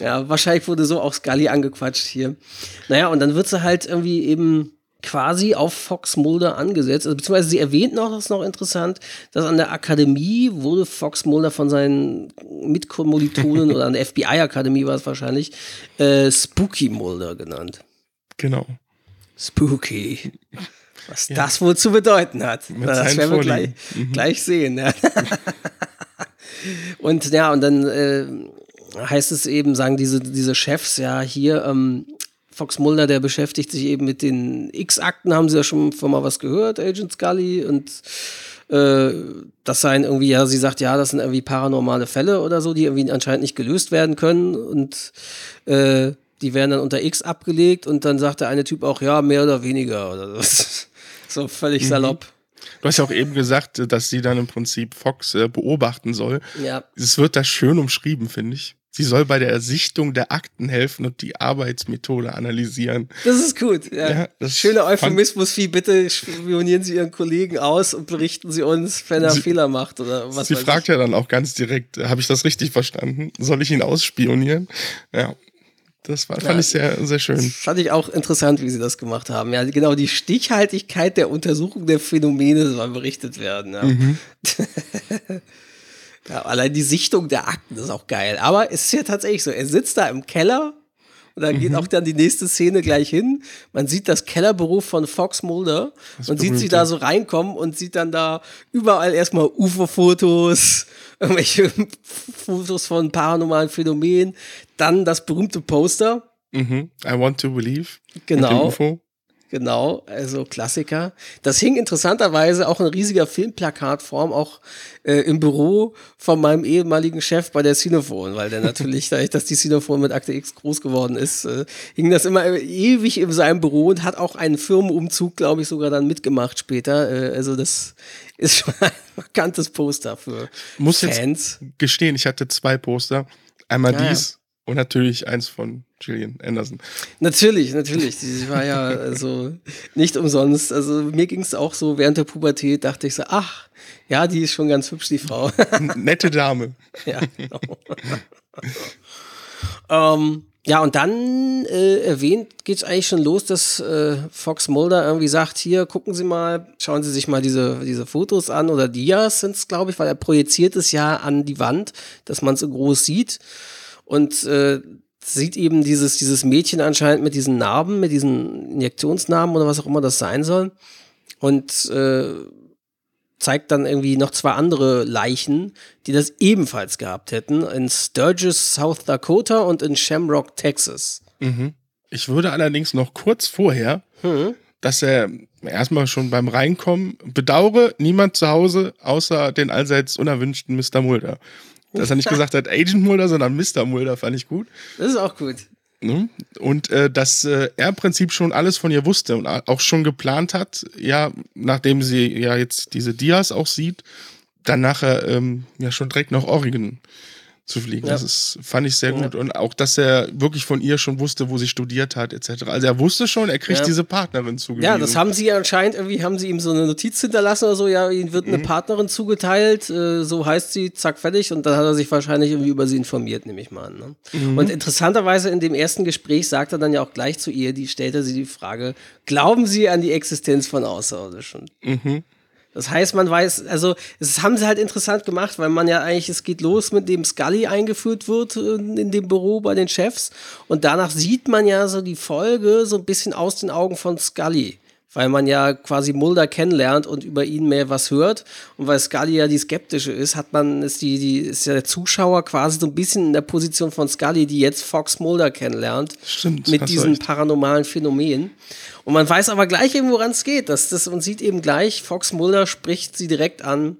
Ja, wahrscheinlich wurde so auch Scully angequatscht hier. Naja, und dann wird sie halt irgendwie eben quasi auf Fox Mulder angesetzt. Also, beziehungsweise sie erwähnt noch, das ist noch interessant, dass an der Akademie wurde Fox Mulder von seinen Mitkommilitonen oder an der FBI-Akademie war es wahrscheinlich, äh, Spooky Mulder genannt. Genau. Spooky. Was ja. das wohl zu bedeuten hat. Mit das werden wir gleich, mhm. gleich sehen. Ja. und ja, und dann äh, heißt es eben, sagen diese, diese Chefs ja hier, ähm, Fox Mulder, der beschäftigt sich eben mit den X-Akten, haben sie ja schon von mal was gehört, Agent Scully, und äh, das seien irgendwie, ja, sie sagt, ja, das sind irgendwie paranormale Fälle oder so, die irgendwie anscheinend nicht gelöst werden können und äh, die werden dann unter X abgelegt und dann sagt der eine Typ auch, ja, mehr oder weniger oder so. So völlig mhm. salopp. Du hast ja auch eben gesagt, dass sie dann im Prinzip Fox äh, beobachten soll. Ja. Es wird da schön umschrieben, finde ich. Sie soll bei der Ersichtung der Akten helfen und die Arbeitsmethode analysieren. Das ist gut. Ja. ja das Schöner Euphemismus wie bitte spionieren Sie Ihren Kollegen aus und berichten Sie uns, wenn er sie, Fehler macht oder was. Sie fragt ich. ja dann auch ganz direkt, habe ich das richtig verstanden? Soll ich ihn ausspionieren? Ja. Das war, fand ja, ich sehr, sehr schön. Fand ich auch interessant, wie sie das gemacht haben. Ja, genau, die Stichhaltigkeit der Untersuchung der Phänomene soll berichtet werden. Ja. Mhm. ja, allein die Sichtung der Akten ist auch geil. Aber es ist ja tatsächlich so, er sitzt da im Keller und da geht mhm. auch dann die nächste Szene gleich hin. Man sieht das Kellerbüro von Fox Mulder und sieht sie da so reinkommen und sieht dann da überall erstmal UFO-Fotos, irgendwelche Fotos von paranormalen Phänomenen, dann das berühmte Poster. Mhm. I want to believe. Genau. Genau, also Klassiker. Das hing interessanterweise auch in riesiger Filmplakatform auch äh, im Büro von meinem ehemaligen Chef bei der Cinephone, weil der natürlich, dadurch, dass die Cinephone mit Akte X groß geworden ist, äh, hing das immer ewig in seinem Büro und hat auch einen Firmenumzug, glaube ich, sogar dann mitgemacht später. Äh, also das ist schon ein markantes Poster für Muss Fans. Jetzt gestehen, ich hatte zwei Poster. Einmal ja, dies. Und natürlich eins von Gillian Anderson. Natürlich, natürlich. Sie war ja also nicht umsonst. Also mir ging es auch so während der Pubertät, dachte ich so, ach, ja, die ist schon ganz hübsch, die Frau. Nette Dame. ja, genau. ähm, ja, und dann äh, erwähnt geht es eigentlich schon los, dass äh, Fox Mulder irgendwie sagt, hier, gucken Sie mal, schauen Sie sich mal diese, diese Fotos an oder Dias sind es, glaube ich, weil er projiziert es ja an die Wand, dass man es so groß sieht. Und äh, sieht eben dieses, dieses Mädchen anscheinend mit diesen Narben, mit diesen Injektionsnarben oder was auch immer das sein soll. Und äh, zeigt dann irgendwie noch zwei andere Leichen, die das ebenfalls gehabt hätten, in Sturgis, South Dakota und in Shamrock, Texas. Mhm. Ich würde allerdings noch kurz vorher, hm. dass er erstmal schon beim Reinkommen bedauere, niemand zu Hause außer den allseits unerwünschten Mr. Mulder. Dass er nicht gesagt hat Agent Mulder, sondern Mr. Mulder, fand ich gut. Das ist auch gut. Ne? Und äh, dass äh, er im Prinzip schon alles von ihr wusste und auch schon geplant hat, ja, nachdem sie ja jetzt diese Dias auch sieht, dann nachher ähm, ja schon direkt nach Oregon zu fliegen. Ja. Das ist, fand ich sehr gut. Ja. Und auch, dass er wirklich von ihr schon wusste, wo sie studiert hat, etc. Also er wusste schon, er kriegt ja. diese Partnerin zugewiesen. Ja, das haben sie anscheinend irgendwie, haben sie ihm so eine Notiz hinterlassen oder so, ja, ihm wird eine mhm. Partnerin zugeteilt, äh, so heißt sie, zack, fertig. Und dann hat er sich wahrscheinlich irgendwie über sie informiert, nehme ich mal an. Ne? Mhm. Und interessanterweise in dem ersten Gespräch sagt er dann ja auch gleich zu ihr, die stellte sie die Frage, glauben Sie an die Existenz von Außerirdischen? Mhm. Das heißt, man weiß, also das haben sie halt interessant gemacht, weil man ja eigentlich, es geht los mit dem Scully eingeführt wird in dem Büro bei den Chefs. Und danach sieht man ja so die Folge so ein bisschen aus den Augen von Scully weil man ja quasi Mulder kennenlernt und über ihn mehr was hört. Und weil Scully ja die skeptische ist, hat man, ist die, die, ist ja der Zuschauer quasi so ein bisschen in der Position von Scully, die jetzt Fox Mulder kennenlernt. Stimmt. Mit diesen recht. paranormalen Phänomenen. Und man weiß aber gleich eben, woran es geht. Das, das, und sieht eben gleich, Fox Mulder spricht sie direkt an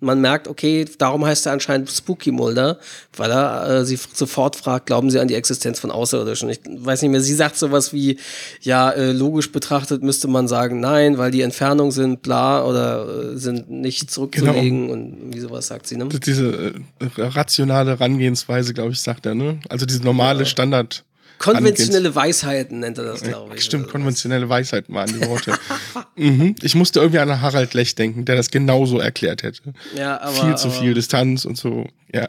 Man merkt, okay, darum heißt er anscheinend Spooky Mulder, weil er äh, sie sofort fragt, glauben Sie an die Existenz von Außerirdischen? Ich weiß nicht mehr, sie sagt sowas wie, ja, äh, logisch betrachtet müsste man sagen, nein, weil die Entfernungen sind bla oder äh, sind nicht zurückzulegen genau. und wie sowas sagt sie, ne? Diese äh, rationale Herangehensweise, glaube ich, sagt er, ne? Also diese normale ja. Standard- Konventionelle Weisheiten nennt er das, glaube ich. Stimmt, konventionelle Weisheiten waren die Worte. mhm. Ich musste irgendwie an Harald Lech denken, der das genauso erklärt hätte. Ja, aber. Viel zu viel Distanz und so, ja.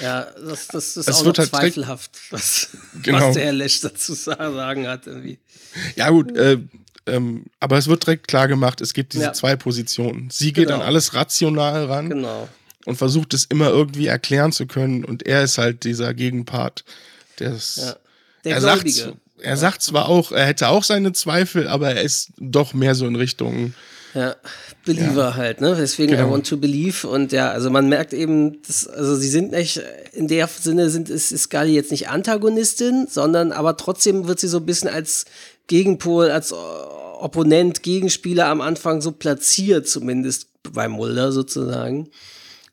Ja, das, das ist es auch noch halt zweifelhaft, was, genau. was der Herr Lech dazu sagen hat. Irgendwie. Ja, gut, äh, ähm, aber es wird direkt klar gemacht, es gibt diese ja. zwei Positionen. Sie geht genau. an alles rational ran genau. und versucht es immer irgendwie erklären zu können und er ist halt dieser Gegenpart, der es ja. Der er Sagt, er sagt zwar auch, er hätte auch seine Zweifel, aber er ist doch mehr so in Richtung. Ja, Believer ja. halt, ne? Deswegen genau. I want to believe. Und ja, also man merkt eben, dass, also sie sind nicht, in der Sinne sind, ist, ist Scully jetzt nicht Antagonistin, sondern aber trotzdem wird sie so ein bisschen als Gegenpol, als Opponent, Gegenspieler am Anfang so platziert, zumindest bei Mulder sozusagen.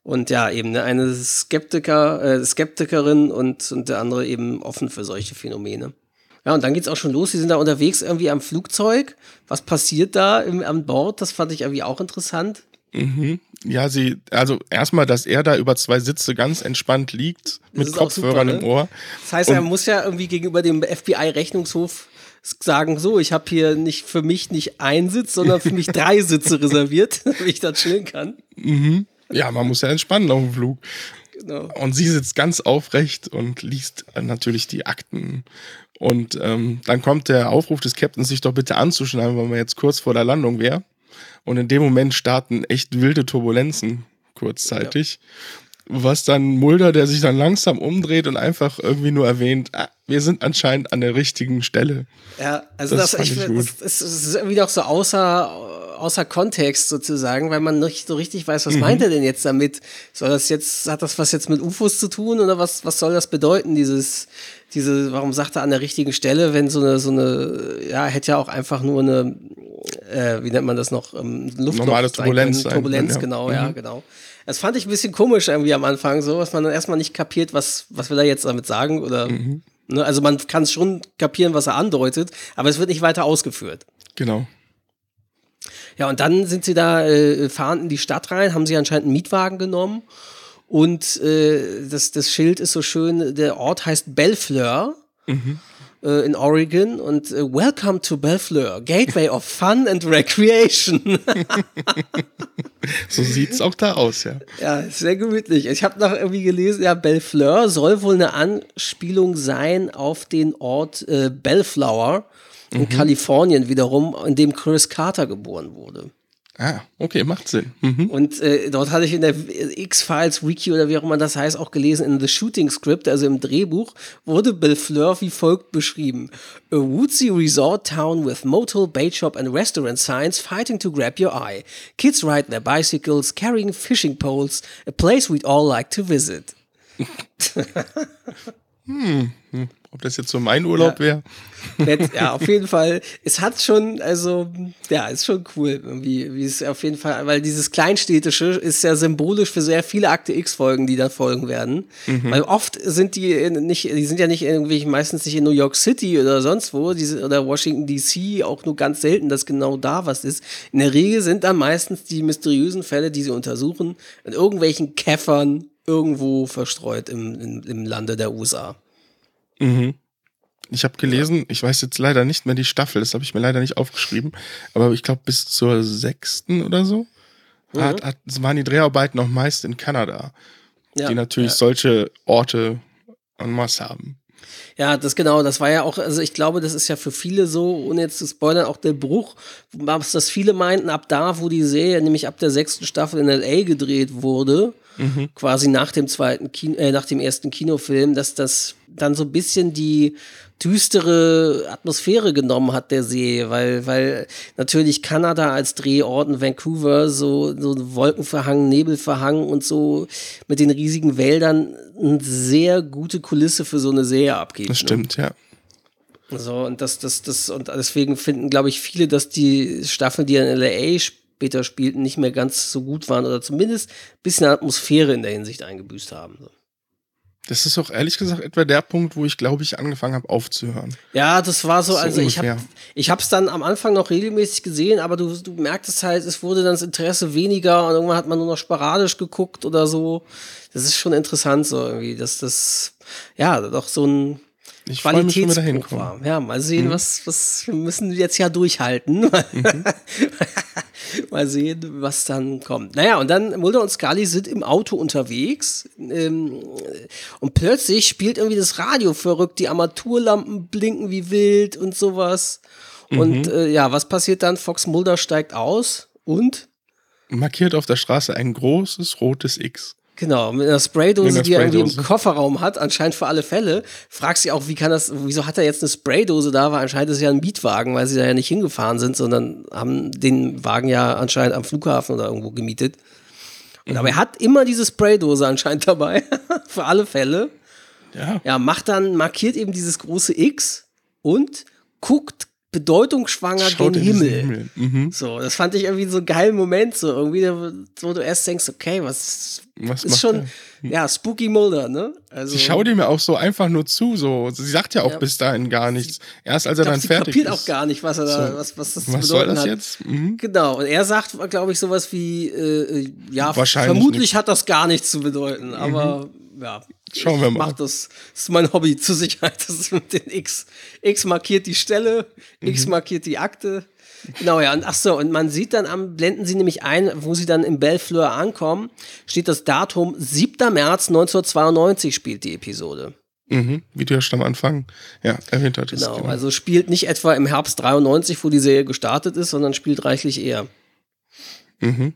Und ja, eben ne, eine Skeptiker, äh, Skeptikerin und, und der andere eben offen für solche Phänomene. Ja, und dann geht's auch schon los. Sie sind da unterwegs irgendwie am Flugzeug. Was passiert da im, an Bord? Das fand ich irgendwie auch interessant. Mhm. Ja, sie, also erstmal, dass er da über zwei Sitze ganz entspannt liegt, mit Kopfhörern super, ne? im Ohr. Das heißt, und er muss ja irgendwie gegenüber dem FBI-Rechnungshof sagen, so, ich habe hier nicht für mich nicht einen Sitz, sondern für mich drei Sitze reserviert, damit ich da chillen kann. Mhm. Ja, man muss ja entspannen auf dem Flug. Genau. Und sie sitzt ganz aufrecht und liest natürlich die Akten. Und ähm, dann kommt der Aufruf des Captains, sich doch bitte anzuschneiden, weil man jetzt kurz vor der Landung wäre. Und in dem Moment starten echt wilde Turbulenzen kurzzeitig. Ja was dann Mulder, der sich dann langsam umdreht und einfach irgendwie nur erwähnt, ah, wir sind anscheinend an der richtigen Stelle. Ja, also das, das, ich, ich das, das, ist irgendwie auch so außer, außer Kontext sozusagen, weil man nicht so richtig weiß, was mhm. meint er denn jetzt damit? Soll das jetzt, hat das was jetzt mit UFOs zu tun oder was, was soll das bedeuten, dieses, diese, warum sagt er an der richtigen Stelle, wenn so eine, so eine, ja, hätte ja auch einfach nur eine, äh, wie nennt man das noch, ähm, Luftloch Normale Turbulenz. Sein, Turbulenz, ja. genau, mhm. ja, genau. Das fand ich ein bisschen komisch irgendwie am Anfang, so, was man dann erstmal nicht kapiert, was, was will er jetzt damit sagen oder. Mhm. Ne, also man kann es schon kapieren, was er andeutet, aber es wird nicht weiter ausgeführt. Genau. Ja, und dann sind sie da, äh, fahren in die Stadt rein, haben sie anscheinend einen Mietwagen genommen. Und äh, das, das Schild ist so schön, der Ort heißt Bellefleur. Mhm äh, in Oregon und äh, Welcome to Bellfleur, Gateway of Fun and Recreation. so sieht's auch da aus, ja. Ja, sehr gemütlich. Ich habe noch irgendwie gelesen, ja, Bellfleur soll wohl eine Anspielung sein auf den Ort äh, Bellflower in mhm. Kalifornien wiederum, in dem Chris Carter geboren wurde. Ah, okay, macht Sinn. Mhm. Und äh, dort hatte ich in der X-Files Wiki oder wie auch immer das heißt auch gelesen, in The Shooting Script, also im Drehbuch, wurde Bellfleur wie folgt beschrieben. A woodsy resort town with motel, bait shop and restaurant signs fighting to grab your eye. Kids ride their bicycles, carrying fishing poles, a place we'd all like to visit. hm. hm. Ob das jetzt so mein Urlaub ja. wäre? Ja, auf jeden Fall. Es hat schon, also, ja, ist schon cool, wie, wie es auf jeden Fall, weil dieses Kleinstädtische ist ja symbolisch für sehr viele Akte X-Folgen, die da folgen werden. Mhm. Weil oft sind die nicht, die sind ja nicht irgendwie, meistens nicht in New York City oder sonst wo, diese, oder Washington DC, auch nur ganz selten, dass genau da was ist. In der Regel sind dann meistens die mysteriösen Fälle, die sie untersuchen, in irgendwelchen Käffern irgendwo verstreut im, im, im Lande der USA. Mhm. Ich habe gelesen, ich weiß jetzt leider nicht mehr die Staffel, das habe ich mir leider nicht aufgeschrieben, aber ich glaube bis zur sechsten oder so mhm. hat, hat, waren die Dreharbeiten auch meist in Kanada, ja, die natürlich ja. solche Orte en masse haben. Ja, das genau, das war ja auch, also ich glaube, das ist ja für viele so, ohne jetzt zu spoilern, auch der Bruch, was das viele meinten, ab da, wo die Serie, nämlich ab der sechsten Staffel in LA gedreht wurde, mhm. quasi nach dem zweiten Kino, äh, nach dem ersten Kinofilm, dass das dann so ein bisschen die düstere Atmosphäre genommen hat der See, weil, weil natürlich Kanada als Drehort und Vancouver so, so Wolkenverhang, Nebelverhang und so mit den riesigen Wäldern eine sehr gute Kulisse für so eine Serie abgeht. Das ne? stimmt, ne? ja. So, und das, das, das, und deswegen finden, glaube ich, viele, dass die Staffel, die in LA später spielten, nicht mehr ganz so gut waren oder zumindest ein bisschen Atmosphäre in der Hinsicht eingebüßt haben. Das ist auch ehrlich gesagt etwa der Punkt, wo ich glaube ich angefangen habe aufzuhören. Ja, das war so, so also ungefähr. ich habe ich es dann am Anfang noch regelmäßig gesehen, aber du, du merktest halt, es wurde dann das Interesse weniger und irgendwann hat man nur noch sporadisch geguckt oder so. Das ist schon interessant so irgendwie, dass das ja doch so ein ich Qualitätsbruch war. Ja, mal sehen, mhm. was, was wir müssen jetzt ja durchhalten. Mhm. mal sehen, was dann kommt. Naja, und dann Mulder und Scully sind im Auto unterwegs ähm, und plötzlich spielt irgendwie das Radio verrückt, die Armaturlampen blinken wie wild und sowas. Mhm. Und äh, ja, was passiert dann? Fox Mulder steigt aus und markiert auf der Straße ein großes rotes X. Genau, mit einer Spraydose, die er irgendwie im Kofferraum hat, anscheinend für alle Fälle. Fragst sie auch, wie kann das, wieso hat er jetzt eine Spraydose da? Weil anscheinend ist es ja ein Mietwagen, weil sie da ja nicht hingefahren sind, sondern haben den Wagen ja anscheinend am Flughafen oder irgendwo gemietet. Und, mhm. Aber er hat immer diese Spraydose anscheinend dabei, für alle Fälle. Ja. Ja, macht dann, markiert eben dieses große X und guckt bedeutungsschwanger Schaut gen Himmel. Himmel. Mhm. So, das fand ich irgendwie so einen geilen Moment, so irgendwie, wo du erst denkst, okay, was, was ist schon, der? ja, Spooky Mulder, ne? Also, sie schaut ihm ja auch so einfach nur zu, so. Sie sagt ja auch ja, bis dahin gar nichts. Erst als er glaub, dann fertig ist. Sie kapiert auch gar nicht, was er da, so. was, was das was soll das hat. jetzt? Mhm. Genau. Und er sagt, glaube ich, sowas wie, äh, ja, vermutlich nicht. hat das gar nichts zu bedeuten, aber, mhm. Ja. Schauen wir mal. Mach das. Das ist mein Hobby zur Sicherheit. Das ist mit den X. X markiert die Stelle, mhm. X markiert die Akte. Genau, ja. Und ach so, und man sieht dann am, blenden sie nämlich ein, wo sie dann im Bellefleur ankommen, steht das Datum 7. März 1992 spielt die Episode. Mhm, wie du ja schon am Anfang ja, erwähnt hattest. Genau, genau, also spielt nicht etwa im Herbst 93, wo die Serie gestartet ist, sondern spielt reichlich eher. Mhm.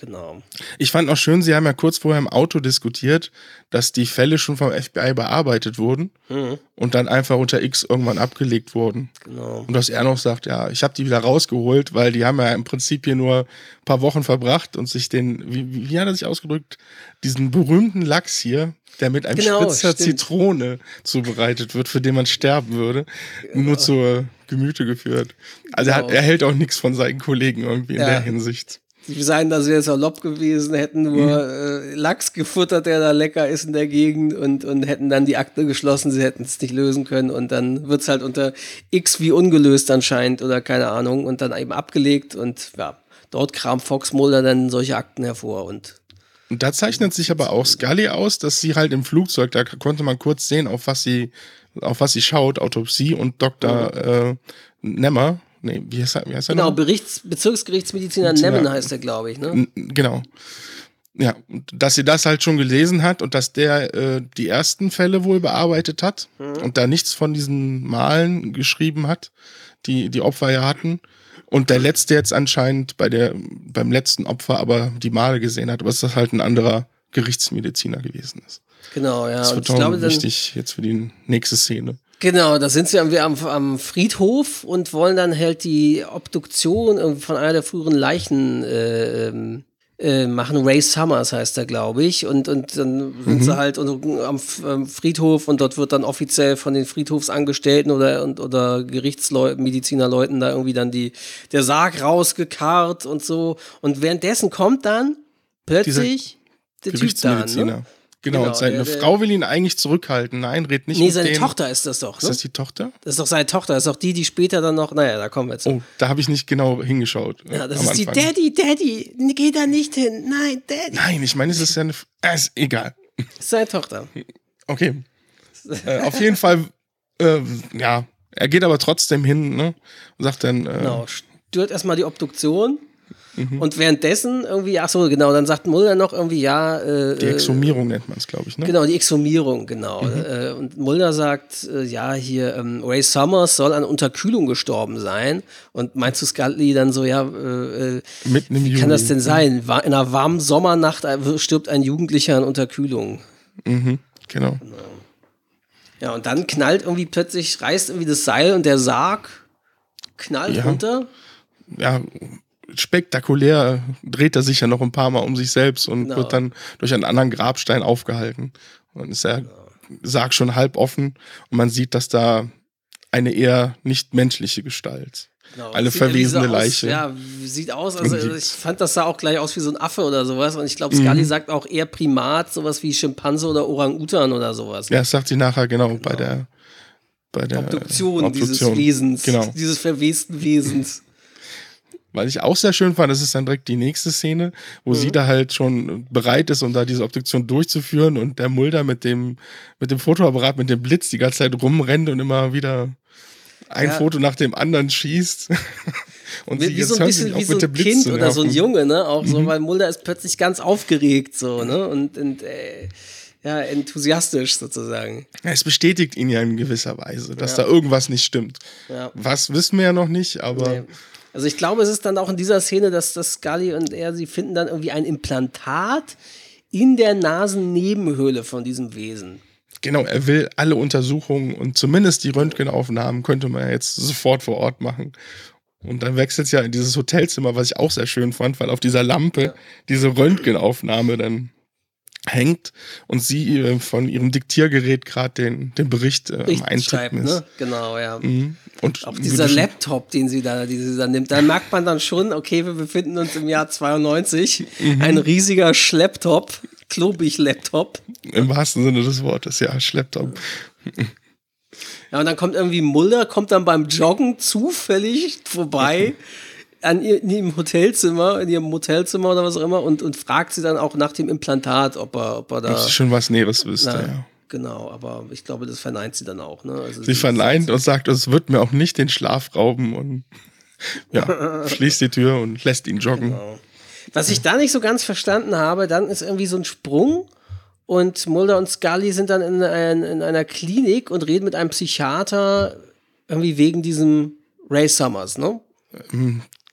Genau. Ich fand auch schön, Sie haben ja kurz vorher im Auto diskutiert, dass die Fälle schon vom FBI bearbeitet wurden mhm. und dann einfach unter X irgendwann abgelegt wurden. Genau. Und dass er noch sagt, ja, ich habe die wieder rausgeholt, weil die haben ja im Prinzip hier nur ein paar Wochen verbracht und sich den, wie, wie hat er sich ausgedrückt, diesen berühmten Lachs hier, der mit einem genau, Spritzer stimmt. Zitrone zubereitet wird, für den man sterben würde, genau. nur zur Gemüte geführt. Also genau. er, hat, er hält auch nichts von seinen Kollegen irgendwie in ja. der Hinsicht. Sie seien da sehr salopp gewesen, hätten nur mhm. äh, Lachs gefuttert, der da lecker ist in der Gegend und, und hätten dann die Akte geschlossen, sie hätten es nicht lösen können und dann wird es halt unter X wie ungelöst anscheinend oder keine Ahnung und dann eben abgelegt und ja, dort kram Fox Mulder dann solche Akten hervor und und da zeichnet sich aber auch Scully aus, dass sie halt im Flugzeug, da konnte man kurz sehen, auf was sie, auf was sie schaut, Autopsie und Dr. Mhm. Äh, Nemmer, nee, wie heißt er? Wie heißt er genau, Berichts, Bezirksgerichtsmediziner Nemmen heißt er, glaube ich, ne? Genau. Ja, dass sie das halt schon gelesen hat und dass der äh, die ersten Fälle wohl bearbeitet hat mhm. und da nichts von diesen Malen geschrieben hat, die die Opfer ja hatten. Und der letzte jetzt anscheinend bei der, beim letzten Opfer aber die Male gesehen hat, aber dass das halt ein anderer Gerichtsmediziner gewesen ist. Genau, ja. Das wird und ich glaube, wichtig jetzt für die nächste Szene. Genau, da sind sie am, am, Friedhof und wollen dann halt die Obduktion von einer der früheren Leichen äh, ähm, äh, machen. Ray Summers heißt er, glaube ich. Und, und dann sind mhm. sie halt am, Friedhof und dort wird dann offiziell von den Friedhofsangestellten oder, und, oder Gerichtsleuten, Medizinerleuten da irgendwie dann die, der Sarg rausgekarrt und so. Und währenddessen kommt dann plötzlich Dieser der Typ da. Ne? Genau, genau, seine der, Frau will ihn eigentlich zurückhalten. Nein, red nicht nee, mit seine Tochter ist das doch. Ne? Ist das die Tochter? Das ist doch seine Tochter. Das ist doch die, die später dann noch, naja, da kommen wir jetzt. Oh, da habe ich nicht genau hingeschaut. Ja, das ist Anfang. die Daddy, Daddy, geh da nicht hin. Nein, Daddy. Nein, ich meine, es ist ja eine, äh, ist egal. ist seine Tochter. Okay. äh, auf jeden Fall, äh, ja, er geht aber trotzdem hin, ne? Und sagt dann. Äh, genau, stört erstmal die Obduktion Mhm. Und währenddessen irgendwie, ach so, genau, dann sagt Mulder noch irgendwie, ja. Äh, die Exhumierung nennt man es, glaube ich, ne? Genau, die Exhumierung, genau. Mhm. Äh, und Mulder sagt, äh, ja, hier, ähm, Ray Summers soll an Unterkühlung gestorben sein. Und meinst du Scully dann so, ja, äh, äh wie kann das denn sein? In einer warmen Sommernacht äh, stirbt ein Jugendlicher an Unterkühlung. Mhm, genau. genau. Ja, und dann knallt irgendwie plötzlich, reißt irgendwie das Seil und der Sarg knallt ja. runter. Ja, spektakulär dreht er sich ja noch ein paar Mal um sich selbst und genau. wird dann durch einen anderen Grabstein aufgehalten. Und dann ist der Sarg schon halb offen und man sieht, dass da eine eher nicht menschliche Gestalt. Genau. Eine verwesene so Leiche. Aus, ja, sieht aus, also ich fand das sah auch gleich aus wie so ein Affe oder sowas. Und ich glaube, Scully mhm. sagt auch eher Primat, sowas wie Schimpanse oder Orang-Utan oder sowas. Ja, das sagt sie nachher genau, genau. bei der bei der Obduktion, Obduktion. dieses Wesens, genau. dieses verwesten Wesens. Weil ich auch sehr schön fand, das ist dann direkt die nächste Szene, wo mhm. sie da halt schon bereit ist, um da diese Obduktion durchzuführen und der Mulder mit dem, mit dem Fotoapparat, mit dem Blitz die ganze Zeit rumrennt und immer wieder ein ja. Foto nach dem anderen schießt. Und wie, wie so ein bisschen wie so ein Kind oder so ein Junge, ne? Auch mhm. so, weil Mulder ist plötzlich ganz aufgeregt, so, ne? Und, und äh, ja, enthusiastisch sozusagen. Ja, es bestätigt ihn ja in gewisser Weise, dass ja. da irgendwas nicht stimmt. Was wissen wir ja noch nicht, aber. Nee. Also ich glaube, es ist dann auch in dieser Szene, dass das Scully und er, sie finden dann irgendwie ein Implantat in der Nasennebenhöhle von diesem Wesen. Genau, er will alle Untersuchungen und zumindest die Röntgenaufnahmen könnte man ja jetzt sofort vor Ort machen. Und dann wechselt es ja in dieses Hotelzimmer, was ich auch sehr schön fand, weil auf dieser Lampe ja. diese Röntgenaufnahme dann hängt und sie von ihrem Diktiergerät gerade den, den Bericht äh, Eintippen ist. Ne? Genau, ja. Mhm. Und auch dieser Laptop, den sie da, die sie da nimmt, da merkt man dann schon, okay, wir befinden uns im Jahr 92, mhm. ein riesiger Schlepptop, klobig Laptop. Im wahrsten Sinne des Wortes, ja, Schlepptop. Ja, und dann kommt irgendwie Mulder, kommt dann beim Joggen zufällig vorbei. an ihr, in ihrem Hotelzimmer, in ihrem Hotelzimmer oder was auch immer und, und fragt sie dann auch nach dem Implantat, ob er, ob er da. Ob sie schon was Näheres wüsste, na, ja. Genau, aber ich glaube, das verneint sie dann auch. Ne? Also sie, sie verneint und sagt, es wird mir auch nicht den Schlaf rauben und ja, schließt die Tür und lässt ihn joggen. Genau. Was ich da nicht so ganz verstanden habe, dann ist irgendwie so ein Sprung und Mulder und Scully sind dann in, ein, in einer Klinik und reden mit einem Psychiater irgendwie wegen diesem Ray Summers, ne?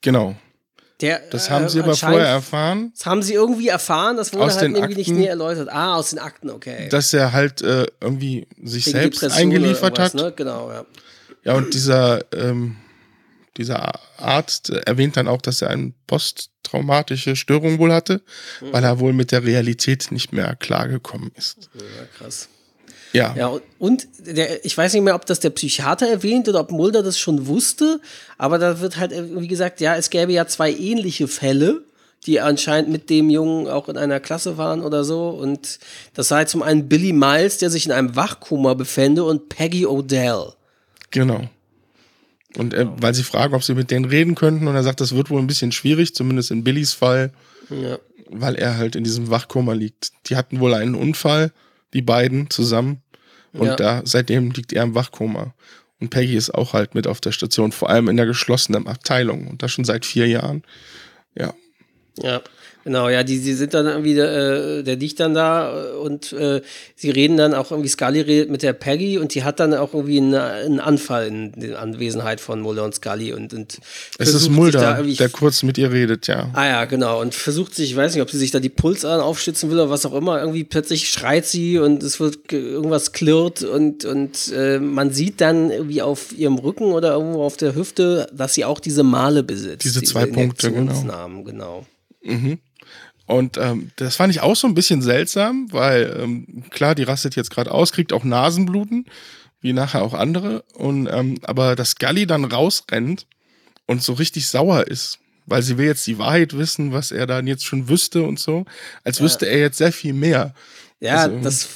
Genau. Der, das haben sie äh, aber vorher erfahren. Das haben sie irgendwie erfahren, das wurde aus halt irgendwie Akten, nicht näher erläutert. Ah, aus den Akten, okay. Dass er halt äh, irgendwie sich Wegen selbst eingeliefert hat. Ne? Genau, ja. Ja, und dieser, ähm, dieser Arzt erwähnt dann auch, dass er eine posttraumatische Störung wohl hatte, mhm. weil er wohl mit der Realität nicht mehr klargekommen ist. Ja, krass. Ja. ja und der, ich weiß nicht mehr, ob das der Psychiater erwähnt oder ob Mulder das schon wusste, aber da wird halt, wie gesagt, ja, es gäbe ja zwei ähnliche Fälle, die anscheinend mit dem Jungen auch in einer Klasse waren oder so. Und das sei zum einen Billy Miles, der sich in einem Wachkoma befände, und Peggy Odell. Genau. Und äh, weil sie fragen, ob sie mit denen reden könnten, und er sagt, das wird wohl ein bisschen schwierig, zumindest in Billys Fall, ja. weil er halt in diesem Wachkoma liegt. Die hatten wohl einen Unfall die beiden zusammen. Und ja. da seitdem liegt er im Wachkoma. Und Peggy ist auch halt mit auf der Station, vor allem in der geschlossenen Abteilung. Und das schon seit vier Jahren. Ja. Ja. Genau, ja, die, die sind dann irgendwie, äh, der liegt dann da und äh, sie reden dann auch irgendwie, Scully redet mit der Peggy und die hat dann auch irgendwie einen, einen Anfall in, in Anwesenheit von Mulder und Scully und, und Es ist Mulder, der kurz mit ihr redet, ja. Ah ja, genau, und versucht sich, ich weiß nicht, ob sie sich da die Pulsadern aufschützen will oder was auch immer, irgendwie plötzlich schreit sie und es wird irgendwas klirrt und, und äh, man sieht dann irgendwie auf ihrem Rücken oder irgendwo auf der Hüfte, dass sie auch diese Male besitzt. Diese zwei diese Punkte, genau. genau. Mhm. Und ähm, das fand ich auch so ein bisschen seltsam, weil ähm, klar, die rastet jetzt gerade aus, kriegt auch Nasenbluten, wie nachher auch andere. Und ähm, aber dass Gully dann rausrennt und so richtig sauer ist, weil sie will jetzt die Wahrheit wissen, was er dann jetzt schon wüsste und so, als ja. wüsste er jetzt sehr viel mehr. Ja, also, das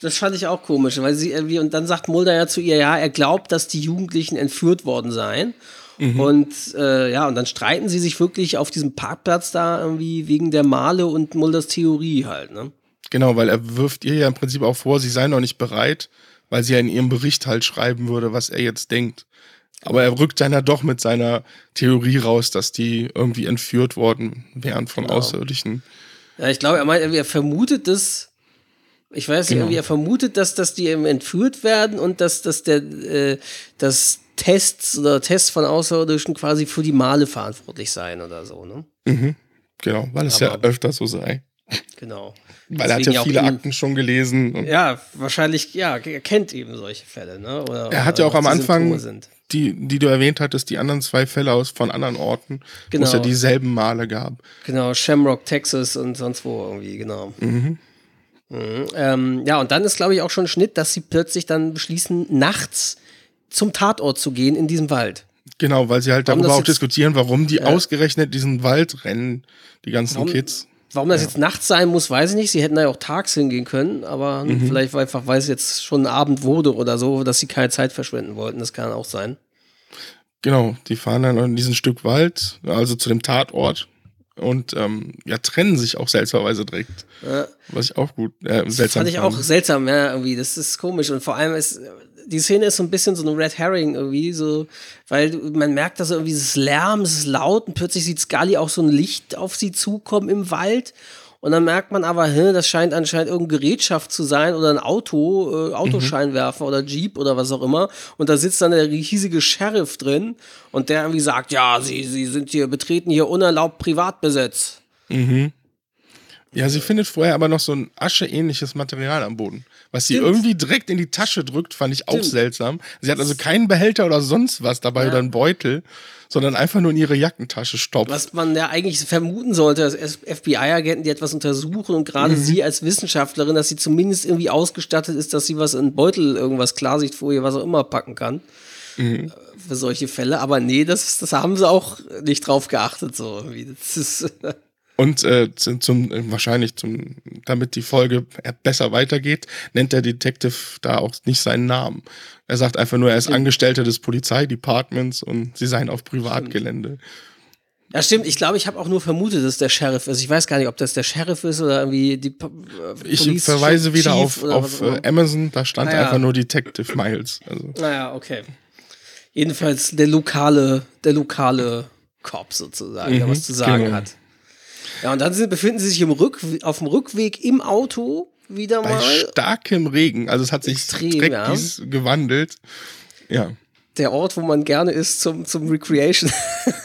das fand ich auch komisch, weil sie irgendwie, und dann sagt Mulder ja zu ihr, ja, er glaubt, dass die Jugendlichen entführt worden seien. Mhm. Und äh, ja, und dann streiten sie sich wirklich auf diesem Parkplatz da irgendwie wegen der Male und Mulders Theorie halt, ne? Genau, weil er wirft ihr ja im Prinzip auch vor, sie sei noch nicht bereit, weil sie ja in ihrem Bericht halt schreiben würde, was er jetzt denkt. Aber er rückt dann ja doch mit seiner Theorie raus, dass die irgendwie entführt worden wären von genau. Außerirdischen. Ja, ich glaube, er meint, er vermutet das. Ich weiß nicht, genau. er vermutet, dass, dass die eben entführt werden und dass, dass der, äh, dass Tests oder Tests von Außerirdischen quasi für die Male verantwortlich sein oder so, ne? Mhm. Genau, weil es Aber, ja öfter so sei. Genau. Weil er hat ja viele Akten schon gelesen. ja, wahrscheinlich, ja, er kennt eben solche Fälle, ne? Oder, er hat ja auch am Anfang, die, die du erwähnt hattest, die anderen zwei Fälle aus von anderen Orten, genau. wo es ja genau. dieselben Male gab. Genau, Shamrock, Texas und sonst wo irgendwie, genau. Mhm. Mhm. Ähm, ja, und dann ist, glaube ich, auch schon Schnitt, dass sie plötzlich dann beschließen, nachts zum Tatort zu gehen in diesem Wald. Genau, weil sie halt warum darüber auch diskutieren, warum die ja. ausgerechnet diesen Wald rennen, die ganzen warum, Kids. Warum das ja. jetzt nachts sein muss, weiß ich nicht. Sie hätten da ja auch tags hingehen können, aber mhm. vielleicht einfach, weil es jetzt schon Abend wurde oder so, dass sie keine Zeit verschwenden wollten. Das kann auch sein. Genau, die fahren dann in diesen Stück Wald, also zu dem Tatort und ähm, ja, trennen sich auch seltsamerweise direkt. Ja. Was ich auch gut, äh, seltsam fand. ich fand. auch seltsam, ja, irgendwie. Das ist komisch. Und vor allem ist, die Szene ist so ein bisschen so ein Red Herring irgendwie, so, weil man merkt, dass irgendwie es ist Lärm, es ist laut und plötzlich sieht Scully auch so ein Licht auf sie zukommen im Wald. Und dann merkt man aber, hä, das scheint anscheinend irgendeine Gerätschaft zu sein oder ein Auto, äh, Autoscheinwerfer mhm. oder Jeep oder was auch immer. Und da sitzt dann der riesige Sheriff drin und der irgendwie sagt, ja, sie, sie sind hier, betreten hier unerlaubt Privatbesitz. Mhm. Ja, sie findet vorher aber noch so ein ascheähnliches Material am Boden. Was sie Stimmt. irgendwie direkt in die Tasche drückt, fand ich auch Stimmt. seltsam. Sie hat also keinen Behälter oder sonst was dabei ja. oder einen Beutel, sondern einfach nur in ihre Jackentasche stopft. Was man ja eigentlich vermuten sollte, dass FBI-Agenten, die etwas untersuchen und gerade mhm. sie als Wissenschaftlerin, dass sie zumindest irgendwie ausgestattet ist, dass sie was in Beutel, irgendwas Klarsichtfolie, was auch immer packen kann. Mhm. Für solche Fälle. Aber nee, das, das haben sie auch nicht drauf geachtet. So. Das ist Und äh, zum, wahrscheinlich zum, damit die Folge besser weitergeht, nennt der Detective da auch nicht seinen Namen. Er sagt einfach nur, er ist Angestellter des Polizeidepartments und sie seien auf Privatgelände. Ja, stimmt. Ich glaube, ich habe auch nur vermutet, dass der Sheriff ist. Ich weiß gar nicht, ob das der Sheriff ist oder irgendwie die. Äh, ich verweise wieder auf, auf äh, Amazon, da stand naja. einfach nur Detective Miles. Also. Naja, okay. Jedenfalls der lokale, der lokale Cop sozusagen, mhm, der was zu sagen genau. hat. Ja, und dann sind, befinden sie sich im Rück, auf dem Rückweg im Auto wieder Bei mal. starkem Regen. Also es hat sich Extrem, direkt ja. gewandelt. Ja. Der Ort, wo man gerne ist zum, zum Recreation.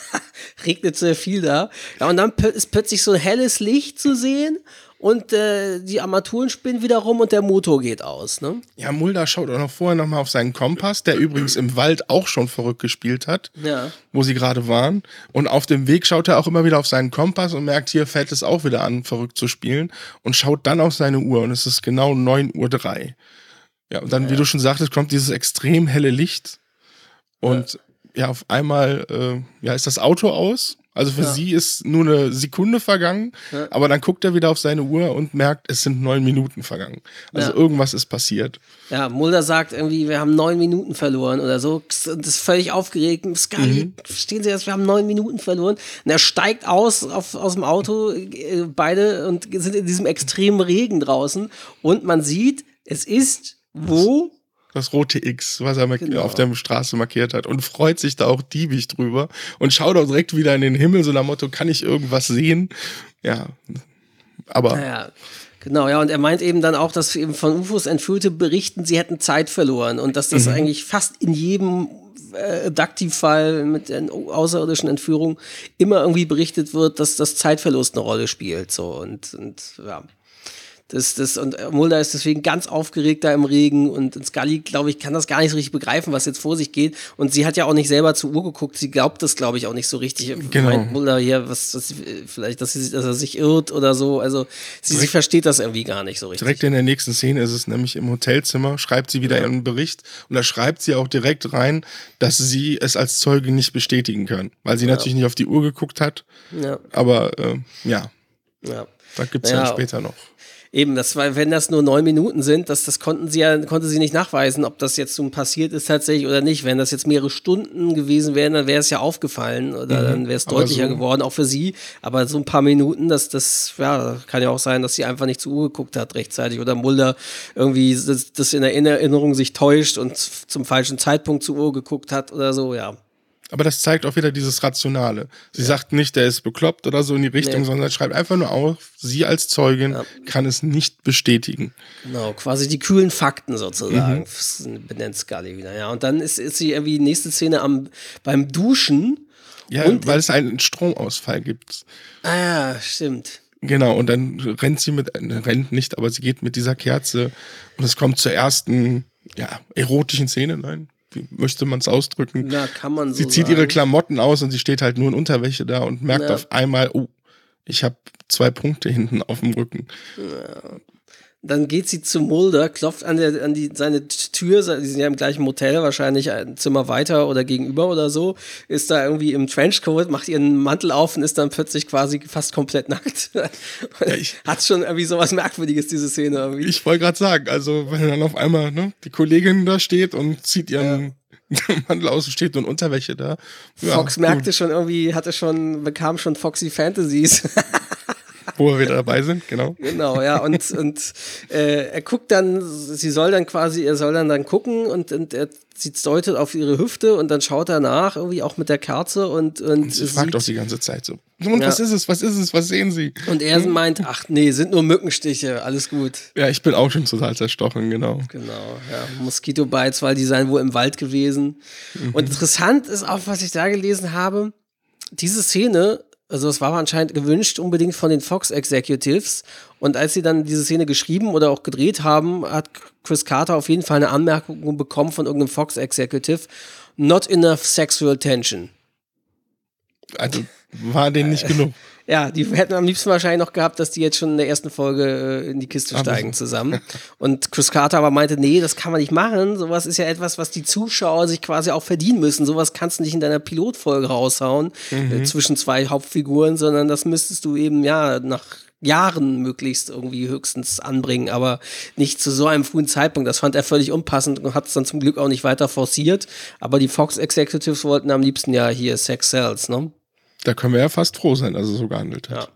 Regnet sehr viel da. Ja, und dann ist plötzlich so ein helles Licht zu sehen und äh, die Armaturen spinnen wieder rum und der Motor geht aus. Ne? Ja, Mulder schaut auch noch vorher nochmal auf seinen Kompass, der übrigens im Wald auch schon verrückt gespielt hat, ja. wo sie gerade waren. Und auf dem Weg schaut er auch immer wieder auf seinen Kompass und merkt, hier fällt es auch wieder an, verrückt zu spielen und schaut dann auf seine Uhr und es ist genau 9.03 Uhr. Ja, und dann, ja. wie du schon sagtest, kommt dieses extrem helle Licht und ja, ja auf einmal äh, ja, ist das Auto aus also für ja. sie ist nur eine Sekunde vergangen, ja. aber dann guckt er wieder auf seine Uhr und merkt, es sind neun Minuten vergangen. Also ja. irgendwas ist passiert. Ja, Mulder sagt irgendwie, wir haben neun Minuten verloren oder so. Das ist völlig aufgeregt. Sky, mhm. verstehen Sie das? Wir haben neun Minuten verloren. Und er steigt aus auf, aus dem Auto, äh, beide, und sind in diesem extremen Regen draußen. Und man sieht, es ist wo? Das rote X, was er genau. auf der Straße markiert hat und freut sich da auch diebig drüber und schaut auch direkt wieder in den Himmel, so nach Motto, kann ich irgendwas sehen? Ja, aber. Naja. Genau, ja, und er meint eben dann auch, dass eben von UFOs Entführte berichten, sie hätten Zeit verloren und dass das mhm. eigentlich fast in jedem äh, Adaptivfall mit der außerirdischen Entführung immer irgendwie berichtet wird, dass das Zeitverlust eine Rolle spielt. So und, und ja. Das, das, und Mulder ist deswegen ganz aufgeregt da im Regen und Scully, glaube ich, kann das gar nicht so richtig begreifen, was jetzt vor sich geht. Und sie hat ja auch nicht selber zur Uhr geguckt. Sie glaubt das, glaube ich, auch nicht so richtig. Genau. Meint Mulder hier, was, was, vielleicht, dass, sie, dass er sich irrt oder so. Also sie, sie, versteht das irgendwie gar nicht so richtig. Direkt in der nächsten Szene ist es nämlich im Hotelzimmer, schreibt sie wieder ja. ihren Bericht und da schreibt sie auch direkt rein, dass sie es als Zeuge nicht bestätigen kann, weil sie ja. natürlich nicht auf die Uhr geguckt hat. Ja. Aber äh, ja. Ja. Da gibt es ja. dann später noch. Eben, das war, wenn das nur neun Minuten sind, das, das konnten sie ja, konnte sie nicht nachweisen, ob das jetzt so passiert ist tatsächlich oder nicht. Wenn das jetzt mehrere Stunden gewesen wären, dann wäre es ja aufgefallen oder mhm. dann wäre es deutlicher so. geworden, auch für sie. Aber so ein paar Minuten, das, das, ja, kann ja auch sein, dass sie einfach nicht zur Uhr geguckt hat rechtzeitig oder Mulder irgendwie das, das in der Erinnerung sich täuscht und zum falschen Zeitpunkt zur Uhr geguckt hat oder so, ja. Aber das zeigt auch wieder dieses Rationale. Sie ja. sagt nicht, der ist bekloppt oder so in die Richtung, nee. sondern schreibt einfach nur auf, sie als Zeugin ja. kann es nicht bestätigen. Genau, quasi die kühlen Fakten sozusagen, mhm. benennt Scully wieder. Ja, und dann ist, ist sie irgendwie nächste Szene am, beim Duschen. Ja, und, weil es einen Stromausfall gibt. Ah ja, stimmt. Genau, und dann rennt sie mit, äh, rennt nicht, aber sie geht mit dieser Kerze und es kommt zur ersten, ja, erotischen Szene, nein, wie möchte man es ausdrücken? Ja, kann man so Sie zieht sagen. ihre Klamotten aus und sie steht halt nur in Unterwäsche da und merkt ja. auf einmal, oh, ich habe zwei Punkte hinten auf dem Rücken. Ja. Dann geht sie zu Mulder, klopft an, der, an die, seine Tür, die sind ja im gleichen Motel, wahrscheinlich ein Zimmer weiter oder gegenüber oder so, ist da irgendwie im Trenchcoat, macht ihren Mantel auf und ist dann plötzlich quasi fast komplett nackt. Ja, Hat schon irgendwie sowas Merkwürdiges, diese Szene irgendwie. Ich wollte gerade sagen, also wenn dann auf einmal ne, die Kollegin da steht und zieht ihren ja. Mantel aus und steht nur in Unterwäsche da. Ja, Fox merkte gut. schon irgendwie, hatte schon, bekam schon Foxy Fantasies. Wo wir wieder dabei sind, genau. Genau, ja. Und, und äh, er guckt dann, sie soll dann quasi, er soll dann dann gucken und, und er sie deutet auf ihre Hüfte und dann schaut er nach, irgendwie auch mit der Kerze und. Und, und sie fragt auch die ganze Zeit so. Und ja. was ist es? Was ist es? Was sehen Sie? Und er hm? meint, ach nee, sind nur Mückenstiche, alles gut. Ja, ich bin auch schon total zerstochen, genau. Genau, ja. Mosquito Bites, weil die seien wohl im Wald gewesen. Mhm. Und interessant ist auch, was ich da gelesen habe, diese Szene also es war anscheinend gewünscht unbedingt von den Fox Executives. Und als sie dann diese Szene geschrieben oder auch gedreht haben, hat Chris Carter auf jeden Fall eine Anmerkung bekommen von irgendeinem Fox Executive. Not enough sexual tension. Also war denen nicht genug. Ja, die hätten am liebsten wahrscheinlich noch gehabt, dass die jetzt schon in der ersten Folge äh, in die Kiste steigen zusammen. Und Chris Carter aber meinte, nee, das kann man nicht machen. Sowas ist ja etwas, was die Zuschauer sich quasi auch verdienen müssen. Sowas kannst du nicht in deiner Pilotfolge raushauen mhm. äh, zwischen zwei Hauptfiguren, sondern das müsstest du eben ja nach Jahren möglichst irgendwie höchstens anbringen, aber nicht zu so einem frühen Zeitpunkt. Das fand er völlig unpassend und hat es dann zum Glück auch nicht weiter forciert. Aber die Fox Executives wollten am liebsten ja hier Sex Cells, ne? Da können wir ja fast froh sein, dass er so gehandelt hat.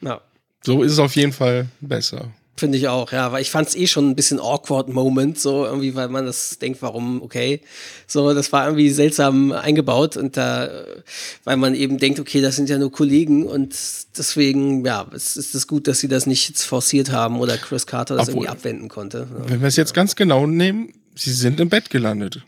Ja. ja. So ist es auf jeden Fall besser. Finde ich auch, ja, weil ich fand es eh schon ein bisschen awkward Moment, so irgendwie, weil man das denkt, warum, okay. So, das war irgendwie seltsam eingebaut und da, weil man eben denkt, okay, das sind ja nur Kollegen und deswegen, ja, es ist es gut, dass sie das nicht forciert haben oder Chris Carter das Obwohl, irgendwie abwenden konnte. Wenn wir es jetzt ganz genau nehmen, sie sind im Bett gelandet.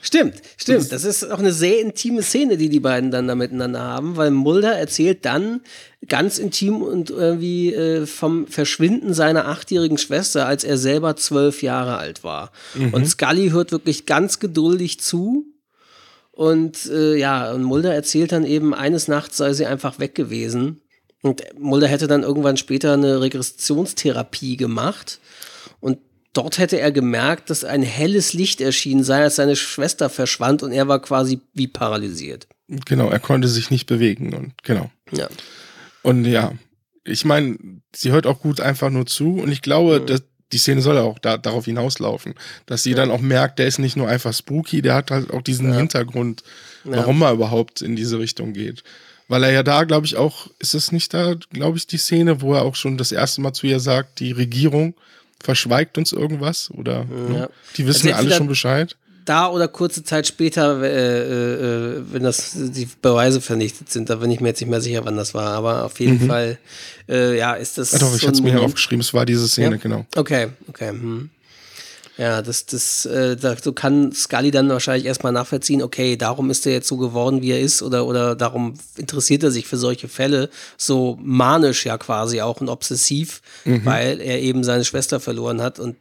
Stimmt, stimmt. Das ist auch eine sehr intime Szene, die die beiden dann da miteinander haben, weil Mulder erzählt dann ganz intim und irgendwie äh, vom Verschwinden seiner achtjährigen Schwester, als er selber zwölf Jahre alt war. Mhm. Und Scully hört wirklich ganz geduldig zu. Und äh, ja, und Mulder erzählt dann eben, eines Nachts sei sie einfach weg gewesen. Und Mulder hätte dann irgendwann später eine Regressionstherapie gemacht. Dort hätte er gemerkt, dass ein helles Licht erschienen sei, als seine Schwester verschwand und er war quasi wie paralysiert. Genau, er konnte sich nicht bewegen und genau. Ja. Und ja, ich meine, sie hört auch gut einfach nur zu und ich glaube, mhm. dass die Szene soll ja auch da, darauf hinauslaufen, dass sie ja. dann auch merkt, der ist nicht nur einfach spooky, der hat halt auch diesen ja. Hintergrund, warum ja. er überhaupt in diese Richtung geht. Weil er ja da, glaube ich, auch, ist es nicht da, glaube ich, die Szene, wo er auch schon das erste Mal zu ihr sagt, die Regierung verschweigt uns irgendwas oder ja. ne? die wissen ja alle schon Bescheid. Da oder kurze Zeit später, äh, äh, wenn das die Beweise vernichtet sind, da bin ich mir jetzt nicht mehr sicher, wann das war, aber auf jeden mhm. Fall, äh, ja, ist das. Ja, doch, ich so hatte es mir hier aufgeschrieben, es war diese Szene, ja? genau. Okay, okay. Hm. Ja, das, das, äh, da, so kann Scully dann wahrscheinlich erstmal nachvollziehen, okay, darum ist er jetzt so geworden, wie er ist, oder, oder darum interessiert er sich für solche Fälle, so manisch ja quasi auch und obsessiv, mhm. weil er eben seine Schwester verloren hat und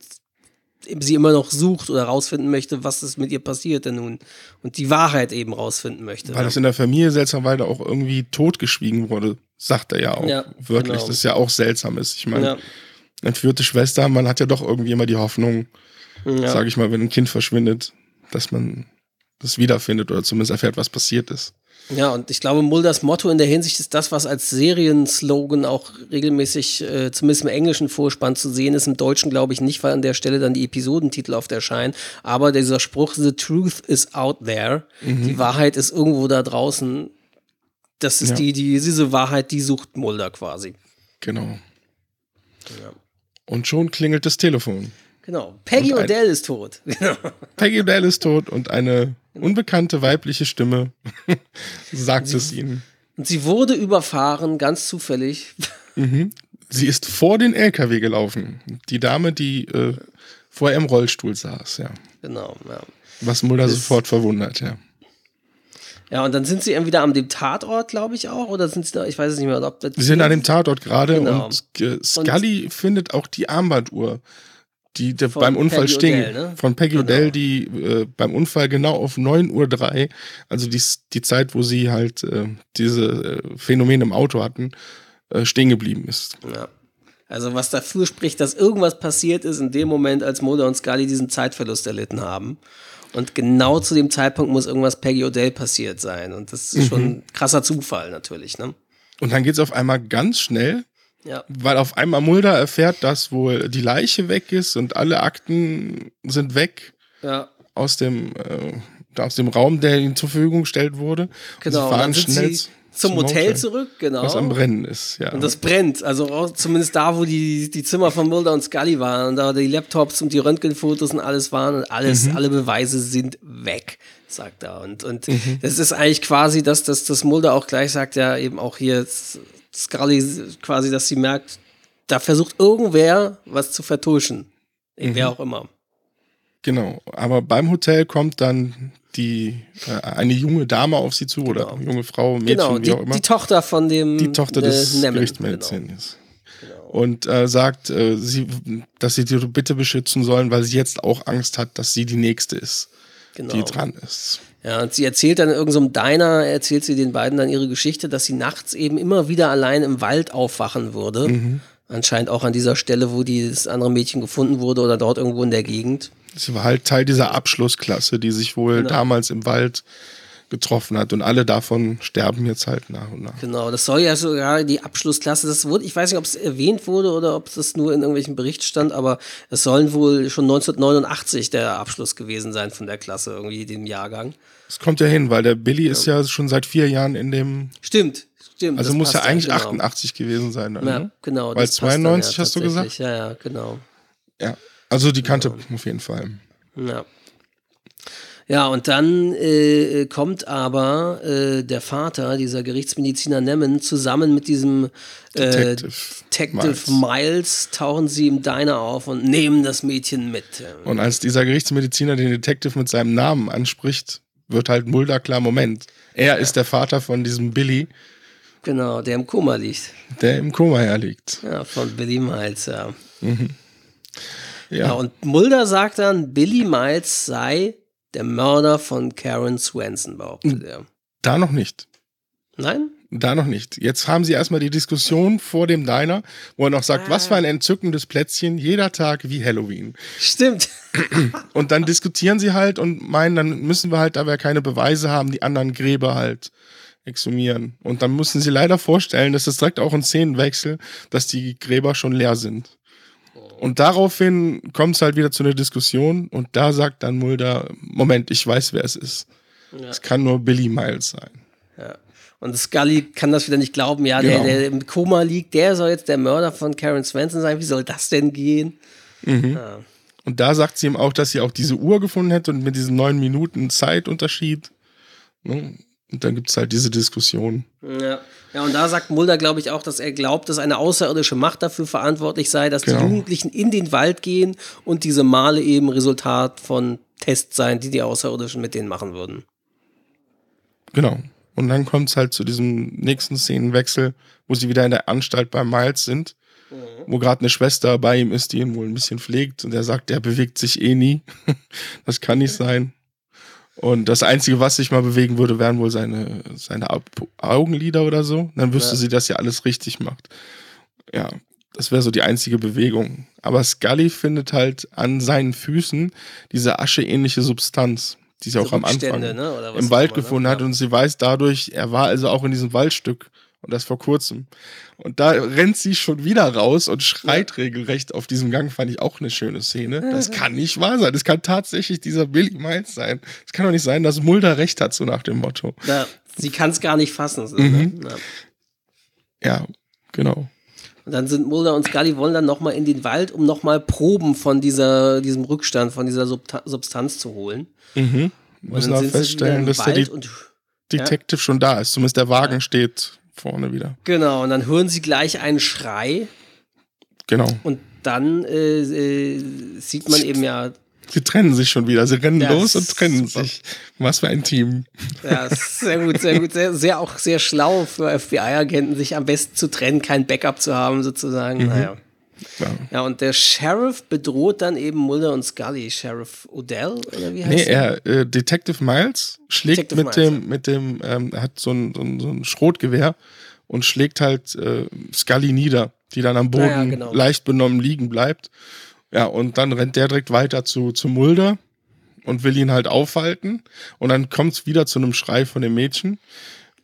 sie immer noch sucht oder rausfinden möchte, was ist mit ihr passiert denn nun und die Wahrheit eben rausfinden möchte. Weil das in der Familie seltsamerweise auch irgendwie totgeschwiegen wurde, sagt er ja auch ja, wörtlich, genau. das ja auch seltsam ist. Ich meine, ja. entführte Schwester, man hat ja doch irgendwie immer die Hoffnung, ja. sage ich mal, wenn ein Kind verschwindet, dass man das wiederfindet oder zumindest erfährt, was passiert ist. Ja, und ich glaube, Mulders Motto in der Hinsicht ist das, was als Serienslogan auch regelmäßig, äh, zumindest im englischen Vorspann zu sehen ist. Im Deutschen glaube ich nicht, weil an der Stelle dann die Episodentitel oft erscheinen. Aber dieser Spruch, The truth is out there. Mhm. Die Wahrheit ist irgendwo da draußen. Das ist ja. die, die, diese Wahrheit, die sucht Mulder quasi. Genau. Ja. Und schon klingelt das Telefon. Genau. Peggy Odell ist tot. Peggy Odell ist tot und eine unbekannte weibliche Stimme sagt sie, es ihnen. Und sie wurde überfahren, ganz zufällig. Mhm. Sie ist vor den LKW gelaufen. Die Dame, die äh, vorher im Rollstuhl saß, ja. Genau, ja. Was Mulder das sofort verwundert, ja. Ja, und dann sind sie entweder am dem Tatort, glaube ich auch, oder sind sie da, ich weiß es nicht mehr, ob das. Sie sind an dem Tatort gerade genau. und äh, Scully und findet auch die Armbanduhr die, die beim Unfall Peggy stehen. Odell, ne? Von Peggy genau. Odell, die äh, beim Unfall genau auf 9.03 Uhr, also die, die Zeit, wo sie halt äh, diese äh, Phänomene im Auto hatten, äh, stehen geblieben ist. Ja. Also was dafür spricht, dass irgendwas passiert ist in dem Moment, als Mulder und Scully diesen Zeitverlust erlitten haben. Und genau zu dem Zeitpunkt muss irgendwas Peggy Odell passiert sein. Und das ist mhm. schon ein krasser Zufall natürlich. Ne? Und dann geht es auf einmal ganz schnell, ja. weil auf einmal Mulder erfährt, dass wohl die Leiche weg ist und alle Akten sind weg ja. aus dem äh, aus dem Raum, der ihnen zur Verfügung gestellt wurde. Genau. Und sie fahren schnell zum, Hotel zurück, genau. Was am Brennen ist, ja. Und das brennt, also zumindest da, wo die, die Zimmer von Mulder und Scully waren und da die Laptops und die Röntgenfotos und alles waren und alles, mhm. alle Beweise sind weg, sagt er. Und, und mhm. das ist eigentlich quasi, dass, dass, dass Mulder auch gleich sagt, ja, eben auch hier Scully quasi, dass sie merkt, da versucht irgendwer was zu vertuschen. Mhm. Wer auch immer. Genau, aber beim Hotel kommt dann die äh, eine junge Dame auf sie zu oder genau. junge Frau, Mädchen, genau, die, wie auch immer. Die Tochter von dem die Tochter des äh, Gerichtsmediziners. Genau. genau. Und äh, sagt, äh, sie, dass sie die bitte beschützen sollen, weil sie jetzt auch Angst hat, dass sie die nächste ist, genau. die dran ist. Ja, und sie erzählt dann in irgendeinem Diner, erzählt sie den beiden dann ihre Geschichte, dass sie nachts eben immer wieder allein im Wald aufwachen würde. Mhm. Anscheinend auch an dieser Stelle, wo das andere Mädchen gefunden wurde oder dort irgendwo in der Gegend. Sie war halt Teil dieser Abschlussklasse, die sich wohl genau. damals im Wald getroffen hat und alle davon sterben jetzt halt nach und nach. Genau, das soll ja sogar die Abschlussklasse, das wurde, ich weiß nicht, ob es erwähnt wurde oder ob das nur in irgendwelchen Berichten stand, aber es sollen wohl schon 1989 der Abschluss gewesen sein von der Klasse, irgendwie dem Jahrgang. Das kommt ja hin, weil der Billy ja. ist ja schon seit vier Jahren in dem. Stimmt, stimmt. Also muss ja eigentlich genau. 88 gewesen sein. Dann, ja, ne? genau. Weil 92 ja hast du gesagt? Ja, ja, genau. Ja, also die kannte ja. auf jeden Fall. Ja. Ja, und dann äh, kommt aber äh, der Vater, dieser Gerichtsmediziner Nemmen, zusammen mit diesem äh, Detective, Detective Miles. Miles. tauchen sie im Diner auf und nehmen das Mädchen mit. Und als dieser Gerichtsmediziner den Detective mit seinem Namen anspricht, wird halt Mulder klar, Moment, er ja. ist der Vater von diesem Billy. Genau, der im Koma liegt. Der im Koma ja liegt. Ja, von Billy Miles, ja. Mhm. Ja. ja. und Mulder sagt dann, Billy Miles sei der Mörder von Karen Swenson, behauptet er. Da noch nicht. Nein? Da noch nicht. Jetzt haben sie erstmal die Diskussion vor dem Diner, wo er noch sagt, ah. was für ein entzückendes Plätzchen, jeder Tag wie Halloween. Stimmt. Und dann diskutieren sie halt und meinen, dann müssen wir halt, da wir keine Beweise haben, die anderen Gräber halt exhumieren. Und dann müssen sie leider vorstellen, dass es direkt auch ein Szenenwechsel, dass die Gräber schon leer sind. Und daraufhin kommt es halt wieder zu einer Diskussion und da sagt dann Mulder, Moment, ich weiß, wer es ist. Ja. Es kann nur Billy Miles sein. Ja. Und Scully kann das wieder nicht glauben, ja, genau. der, der im Koma liegt, der soll jetzt der Mörder von Karen Swenson sein. Wie soll das denn gehen? Mhm. Ja. Und da sagt sie ihm auch, dass sie auch diese Uhr gefunden hätte und mit diesen neun Minuten Zeitunterschied. Ne? Und dann gibt es halt diese Diskussion. Ja. Ja, und da sagt Mulder, glaube ich, auch, dass er glaubt, dass eine außerirdische Macht dafür verantwortlich sei, dass genau. die Jugendlichen in den Wald gehen und diese Male eben Resultat von Tests seien, die die Außerirdischen mit denen machen würden. Genau. Und dann kommt es halt zu diesem nächsten Szenenwechsel, wo sie wieder in der Anstalt bei Miles sind, mhm. wo gerade eine Schwester bei ihm ist, die ihn wohl ein bisschen pflegt und er sagt, der bewegt sich eh nie. das kann nicht sein. Und das Einzige, was sich mal bewegen würde, wären wohl seine, seine Augenlider oder so. Dann wüsste ja. sie, dass sie alles richtig macht. Ja, das wäre so die einzige Bewegung. Aber Scully findet halt an seinen Füßen diese ascheähnliche Substanz, die sie auch am Anfang ne? im Wald gefunden ne? hat. Und sie weiß dadurch, er war also auch in diesem Waldstück und das vor kurzem. Und da rennt sie schon wieder raus und schreit ja. regelrecht auf diesem Gang, fand ich auch eine schöne Szene. Das kann nicht wahr sein. Das kann tatsächlich dieser Billy Miles sein. Es kann doch nicht sein, dass Mulder recht hat, so nach dem Motto. Ja, sie kann es gar nicht fassen. So, mhm. ne? ja. ja, genau. Und dann sind Mulder und Scully wollen dann nochmal in den Wald, um nochmal Proben von dieser, diesem Rückstand, von dieser Substanz zu holen. Mhm. Müssen auch feststellen, dass der Detective ja? schon da ist. Zumindest der Wagen ja. steht vorne wieder. Genau, und dann hören sie gleich einen Schrei. Genau. Und dann äh, äh, sieht man eben ja. Sie trennen sich schon wieder. Sie rennen los und trennen super. sich. Was für ein Team. Ja, sehr gut, sehr gut. Sehr, sehr auch sehr schlau für FBI-Agenten, sich am besten zu trennen, kein Backup zu haben, sozusagen. Mhm. Naja. Ja. ja, und der Sheriff bedroht dann eben Mulder und Scully. Sheriff Odell, oder wie heißt Nee, er, äh, Detective Miles schlägt Detective mit, Miles, dem, ja. mit dem, ähm, hat so ein, so, ein, so ein Schrotgewehr und schlägt halt äh, Scully nieder. die dann am Boden ja, genau. leicht benommen liegen bleibt. Ja, und dann rennt der direkt weiter zu, zu Mulder und will ihn halt aufhalten. Und dann kommt es wieder zu einem Schrei von dem Mädchen.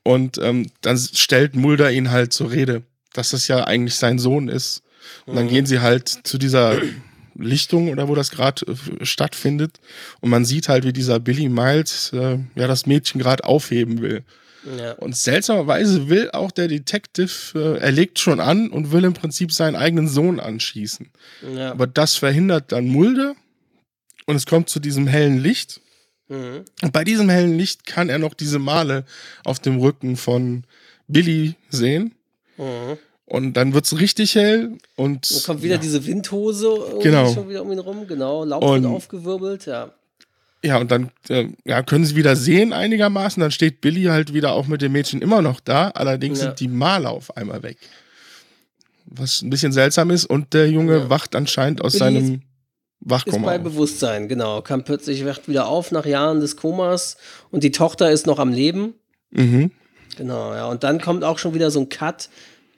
Und ähm, dann stellt Mulder ihn halt zur Rede, dass das ja eigentlich sein Sohn ist. Und dann gehen sie halt zu dieser Lichtung oder wo das gerade äh, stattfindet. Und man sieht halt, wie dieser Billy Miles äh, ja das Mädchen gerade aufheben will. Ja. Und seltsamerweise will auch der Detective, äh, er legt schon an und will im Prinzip seinen eigenen Sohn anschießen. Ja. Aber das verhindert dann Mulder und es kommt zu diesem hellen Licht. Mhm. Und bei diesem hellen Licht kann er noch diese Male auf dem Rücken von Billy sehen. Mhm. Und dann wird es richtig hell und. Dann kommt wieder ja. diese Windhose genau. schon wieder um ihn rum, genau. Laub wird aufgewirbelt, ja. Ja, und dann äh, ja, können sie wieder sehen einigermaßen. Dann steht Billy halt wieder auch mit dem Mädchen immer noch da. Allerdings ja. sind die Male auf einmal weg. Was ein bisschen seltsam ist. Und der Junge ja. wacht anscheinend aus Billy seinem Wachkoma. Ist bei auf. Bewusstsein, genau. Kam plötzlich, wacht wieder auf nach Jahren des Komas. Und die Tochter ist noch am Leben. Mhm. Genau, ja. Und dann kommt auch schon wieder so ein Cut.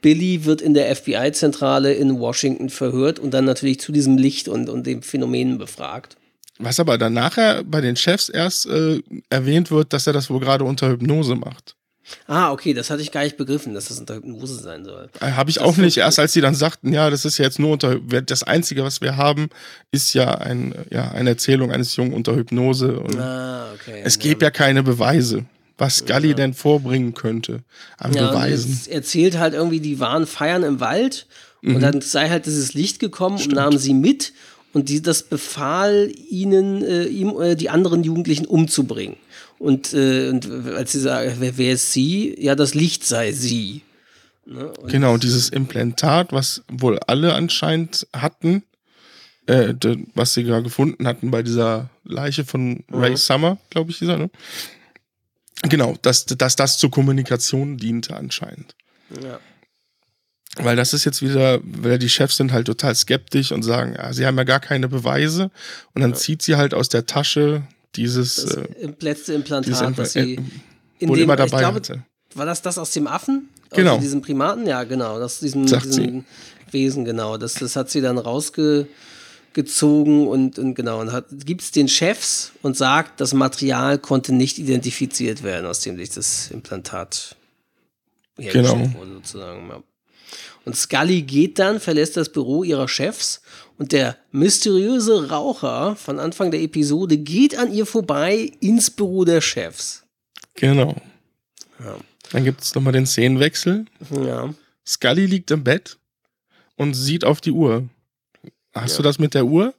Billy wird in der FBI-Zentrale in Washington verhört und dann natürlich zu diesem Licht und, und den Phänomenen befragt. Was aber dann nachher bei den Chefs erst äh, erwähnt wird, dass er das wohl gerade unter Hypnose macht. Ah, okay, das hatte ich gar nicht begriffen, dass das unter Hypnose sein soll. Äh, Habe ich das auch nicht. Erst als sie dann sagten, ja, das ist ja jetzt nur unter das Einzige, was wir haben, ist ja, ein, ja eine Erzählung eines Jungen unter Hypnose. ah, okay. Es gäbe ja keine Beweise, was Scully ja. denn vorbringen könnte an ja, Beweisen. Er erzählt halt irgendwie, die waren feiern im Wald mhm. und dann sei halt dieses Licht gekommen Stimmt. und nahmen sie mit und die, das befahl ihnen, äh, ihm äh, die anderen Jugendlichen umzubringen. Und, äh, und als sie sagen, wer, wer, ist sie? Ja, das Licht sei sie. Ne? Und genau, dieses Implantat, was wohl alle anscheinend hatten, äh, was sie gerade gefunden hatten bei dieser Leiche von Ray mhm. Summer, glaube ich, dieser, ne? Genau, dass, dass das zur Kommunikation diente anscheinend. Ja. Weil das ist jetzt wieder, weil die Chefs sind halt total skeptisch und sagen, ja, sie haben ja gar keine Beweise. Und dann ja. zieht sie halt aus der Tasche dieses das äh, letzte Implantat, Impl das sie äh, in dem, immer dabei glaube, hatte. War das das aus dem Affen? Genau. Aus diesem Primaten? Ja, genau. Das diesem, diesem Wesen, genau. Das, das hat sie dann rausgezogen und, und genau. Und gibt es den Chefs und sagt, das Material konnte nicht identifiziert werden, aus dem sich das Implantat hergestellt genau. wurde, sozusagen. Ja. Und Scully geht dann, verlässt das Büro ihrer Chefs und der mysteriöse Raucher von Anfang der Episode geht an ihr vorbei ins Büro der Chefs. Genau. Ja. Dann gibt es nochmal den Szenenwechsel. Ja. Scully liegt im Bett und sieht auf die Uhr. Hast ja. du das mit der Uhr?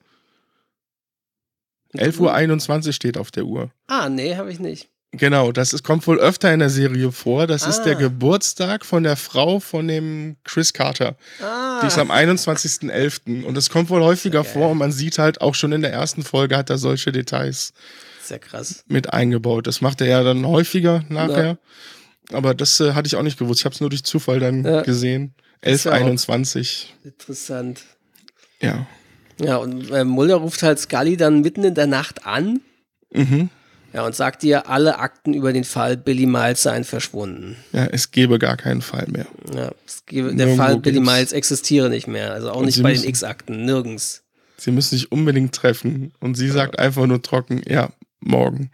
11.21 Uhr steht auf der Uhr. Ah, nee, habe ich nicht. Genau, das ist, kommt wohl öfter in der Serie vor. Das ah. ist der ah. Geburtstag von der Frau von dem Chris Carter. Ah. Die ist am 21.11. Und es kommt wohl häufiger vor und man sieht halt auch schon in der ersten Folge hat er solche Details Sehr krass. mit eingebaut. Das macht er ja dann häufiger nachher. Ja. Aber das äh, hatte ich auch nicht gewusst. Ich habe es nur durch Zufall dann ja. gesehen. 11.21. Interessant. Ja. Ja, und äh, Mulder ruft halt Scully dann mitten in der Nacht an. Mhm ja, und sagt dir, alle Akten über den Fall Billy Miles seien verschwunden. Ja, es gäbe gar keinen Fall mehr. Ja, gäbe, der Fall Billy Miles existiere nicht mehr. Also auch und nicht bei müssen, den X-Akten, nirgends. Sie müssen sich unbedingt treffen. Und sie ja. sagt einfach nur trocken, ja, morgen.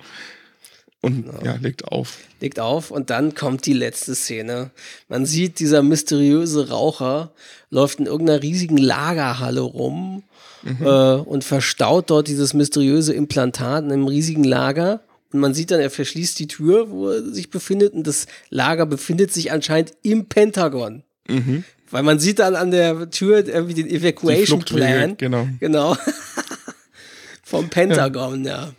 Und genau. ja, legt auf. Legt auf und dann kommt die letzte Szene. Man sieht, dieser mysteriöse Raucher läuft in irgendeiner riesigen Lagerhalle rum mhm. äh, und verstaut dort dieses mysteriöse Implantat in einem riesigen Lager. Und man sieht dann, er verschließt die Tür, wo er sich befindet. Und das Lager befindet sich anscheinend im Pentagon. Mhm. Weil man sieht dann an der Tür irgendwie den Evacuation Plan. Genau. Genau. Vom Pentagon, ja. ja.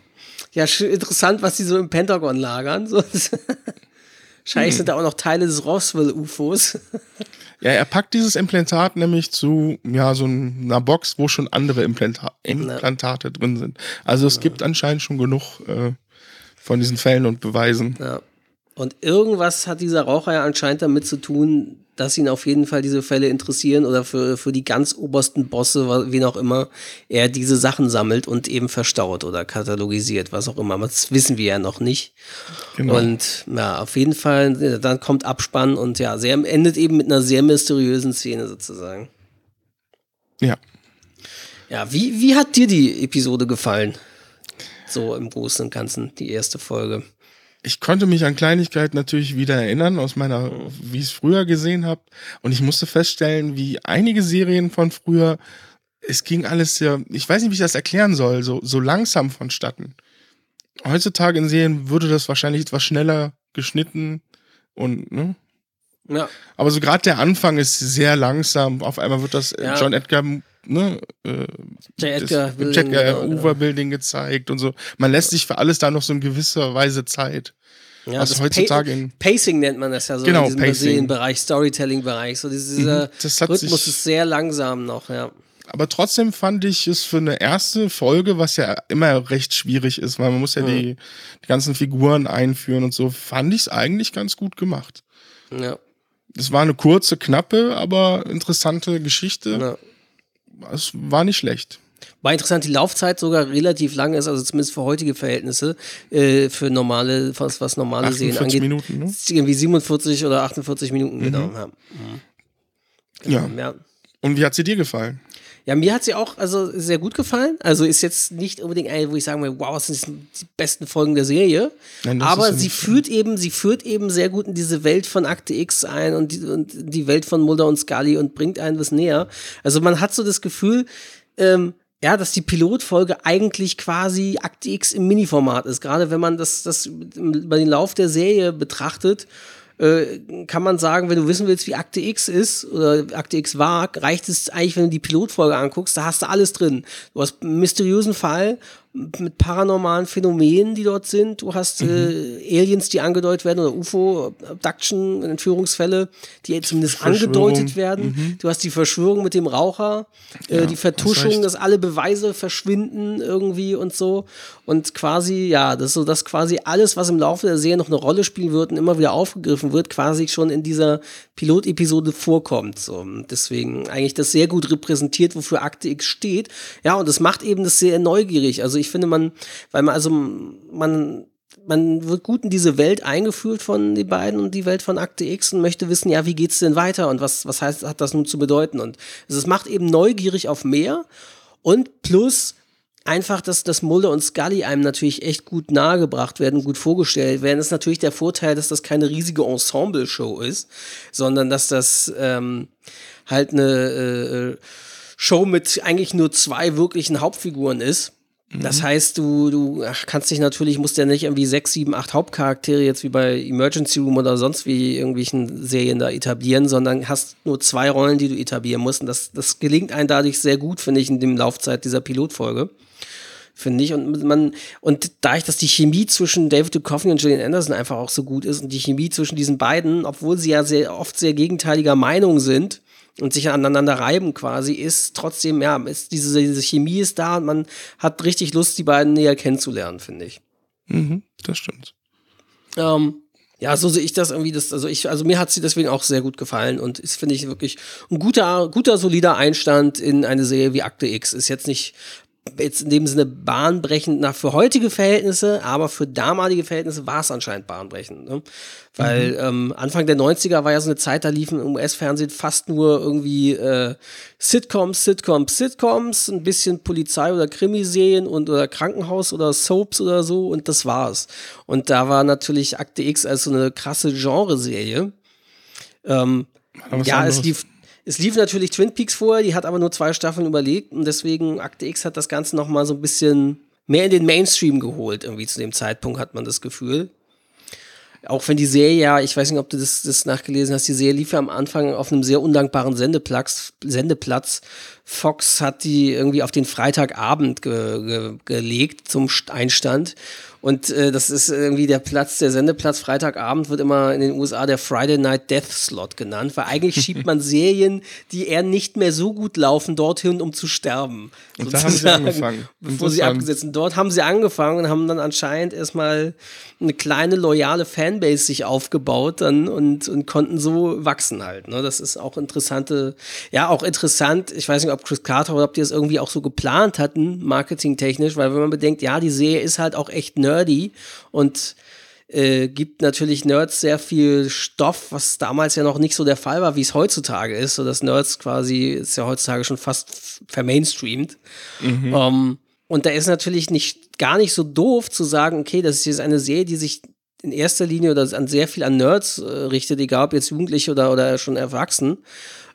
Ja, interessant, was die so im Pentagon lagern. So. Wahrscheinlich mhm. sind da auch noch Teile des Roswell-UFOs. Ja, er packt dieses Implantat nämlich zu ja, so einer Box, wo schon andere Implanta Implantate ja. drin sind. Also es ja. gibt anscheinend schon genug äh, von diesen Fällen und Beweisen. Ja. Und irgendwas hat dieser Raucher ja anscheinend damit zu tun, dass ihn auf jeden Fall diese Fälle interessieren oder für, für die ganz obersten Bosse, wen auch immer, er diese Sachen sammelt und eben verstaut oder katalogisiert, was auch immer. Das wissen wir ja noch nicht. Genau. Und ja, auf jeden Fall, dann kommt Abspann und ja, sehr, endet eben mit einer sehr mysteriösen Szene sozusagen. Ja. Ja, wie, wie hat dir die Episode gefallen? So im Großen und Ganzen, die erste Folge ich konnte mich an Kleinigkeiten natürlich wieder erinnern aus meiner, wie ich es früher gesehen habe. Und ich musste feststellen, wie einige Serien von früher, es ging alles sehr, ich weiß nicht, wie ich das erklären soll, so, so langsam vonstatten. Heutzutage in Serien würde das wahrscheinlich etwas schneller geschnitten und, ne? Ja. Aber so gerade der Anfang ist sehr langsam. Auf einmal wird das ja. John Edgar ne, äh, Edgar, das, Building, Edgar genau, Uber Building gezeigt und so. Man lässt sich für alles da noch so in gewisser Weise Zeit. Ja, was heutzutage in Pacing nennt man das ja so genau, in diesem Bereich, Storytelling-Bereich. So dieser mhm, Rhythmus ist sehr langsam noch, ja. Aber trotzdem fand ich es für eine erste Folge, was ja immer recht schwierig ist, weil man muss ja mhm. die, die ganzen Figuren einführen und so, fand ich es eigentlich ganz gut gemacht. Ja. Es war eine kurze, knappe, aber interessante Geschichte. Ja es war nicht schlecht. War interessant, die Laufzeit sogar relativ lang ist, also zumindest für heutige Verhältnisse, äh, für normale, was, was normale Serien angeht. Minuten, ne? Irgendwie 47 oder 48 Minuten, genau. mhm. genau. Ja. Genau, ja. ja. Und wie hat sie dir gefallen? Ja, mir hat sie auch also sehr gut gefallen. Also ist jetzt nicht unbedingt eine, wo ich sagen will, wow, das sind die besten Folgen der Serie. Nein, aber sie führt eben, sie führt eben sehr gut in diese Welt von Akte X ein und die, und die Welt von Mulder und Scully und bringt einen was näher. Also man hat so das Gefühl, ähm, ja, dass die Pilotfolge eigentlich quasi Akte X im Mini-Format ist. Gerade wenn man das, das über den Lauf der Serie betrachtet äh, kann man sagen, wenn du wissen willst, wie Akte X ist oder Akte X war, reicht es eigentlich, wenn du die Pilotfolge anguckst, da hast du alles drin. Du hast einen mysteriösen Fall mit paranormalen Phänomenen, die dort sind. Du hast mhm. äh, Aliens, die angedeutet werden oder UFO, Abduction, Entführungsfälle, die zumindest angedeutet werden. Mhm. Du hast die Verschwörung mit dem Raucher, äh, ja, die Vertuschung, dass alle Beweise verschwinden irgendwie und so. Und quasi, ja, das ist so, dass quasi alles, was im Laufe der Serie noch eine Rolle spielen wird und immer wieder aufgegriffen wird, quasi schon in dieser Pilotepisode vorkommt. So. Deswegen eigentlich das sehr gut repräsentiert, wofür Akte X steht. Ja, und das macht eben das sehr neugierig. Also ich finde, man, weil man, also man, man wird gut in diese Welt eingeführt von den beiden und die Welt von Akte X und möchte wissen, ja, wie geht's denn weiter und was, was heißt, hat das nun zu bedeuten? Und es macht eben neugierig auf mehr und plus einfach, dass, dass Mulder und Scully einem natürlich echt gut nahegebracht werden, gut vorgestellt werden, ist natürlich der Vorteil, dass das keine riesige Ensemble-Show ist, sondern dass das ähm, halt eine äh, Show mit eigentlich nur zwei wirklichen Hauptfiguren ist. Das mhm. heißt, du, du kannst dich natürlich, musst ja nicht irgendwie sechs, sieben, acht Hauptcharaktere jetzt wie bei Emergency Room oder sonst wie irgendwelchen Serien da etablieren, sondern hast nur zwei Rollen, die du etablieren musst. Und das, das gelingt einem dadurch sehr gut, finde ich, in dem Laufzeit dieser Pilotfolge finde ich. Und man, und dadurch, dass die Chemie zwischen David Duchovny und Gillian Anderson einfach auch so gut ist und die Chemie zwischen diesen beiden, obwohl sie ja sehr oft sehr gegenteiliger Meinung sind und sich aneinander reiben quasi, ist trotzdem, ja, ist diese, diese Chemie ist da und man hat richtig Lust, die beiden näher kennenzulernen, finde ich. Mhm, das stimmt. Ähm, ja, so sehe ich das irgendwie. Das, also ich, also mir hat sie deswegen auch sehr gut gefallen und ist, finde ich, wirklich ein guter, guter, solider Einstand in eine Serie wie Akte X. Ist jetzt nicht jetzt in dem Sinne bahnbrechend nach für heutige Verhältnisse, aber für damalige Verhältnisse war es anscheinend bahnbrechend. Ne? Weil mhm. ähm, Anfang der 90er war ja so eine Zeit, da liefen im US-Fernsehen fast nur irgendwie äh, Sitcoms, Sitcoms, Sitcoms, ein bisschen Polizei- oder Krimiserien und oder Krankenhaus oder Soaps oder so und das war's. Und da war natürlich Akte X als so eine krasse Genreserie. Ähm, ja, es lief es lief natürlich Twin Peaks vorher, die hat aber nur zwei Staffeln überlegt und deswegen Akte X hat das Ganze noch mal so ein bisschen mehr in den Mainstream geholt, irgendwie zu dem Zeitpunkt hat man das Gefühl. Auch wenn die Serie ja, ich weiß nicht, ob du das, das nachgelesen hast, die Serie lief ja am Anfang auf einem sehr undankbaren Sendeplatz. Sendeplatz. Fox hat die irgendwie auf den Freitagabend ge, ge, gelegt zum Einstand. Und äh, das ist irgendwie der Platz, der Sendeplatz Freitagabend wird immer in den USA der Friday Night Death Slot genannt, weil eigentlich schiebt man Serien, die eher nicht mehr so gut laufen, dorthin, um zu sterben. Und da haben sie angefangen. Bevor sie abgesetzt sind. Dort haben sie angefangen und haben dann anscheinend erstmal eine kleine loyale Fanbase sich aufgebaut dann und, und konnten so wachsen halt. Ne? Das ist auch interessante, ja, auch interessant. Ich weiß nicht, ob Chris Carter oder ob die das irgendwie auch so geplant hatten, marketingtechnisch, weil wenn man bedenkt, ja, die Serie ist halt auch echt nerdy und äh, gibt natürlich Nerds sehr viel Stoff, was damals ja noch nicht so der Fall war, wie es heutzutage ist. So dass Nerds quasi ist ja heutzutage schon fast vermainstreamt. Mhm. Um, ähm, und da ist natürlich nicht gar nicht so doof zu sagen, okay, das ist jetzt eine Serie, die sich in erster Linie oder an sehr viel an Nerds äh, richtet, egal ob jetzt Jugendliche oder, oder schon erwachsen.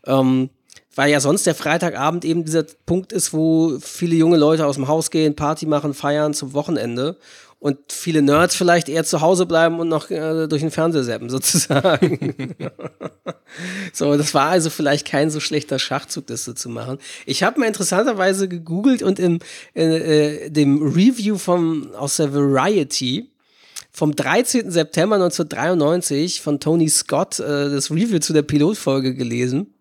Ähm, weil ja sonst der Freitagabend eben dieser Punkt ist, wo viele junge Leute aus dem Haus gehen, Party machen, feiern zum Wochenende und viele Nerds vielleicht eher zu Hause bleiben und noch äh, durch den Fernseher zappen, sozusagen. so, das war also vielleicht kein so schlechter Schachzug, das so zu machen. Ich habe mal interessanterweise gegoogelt und im äh, dem Review vom, aus der Variety vom 13. September 1993 von Tony Scott äh, das Review zu der Pilotfolge gelesen.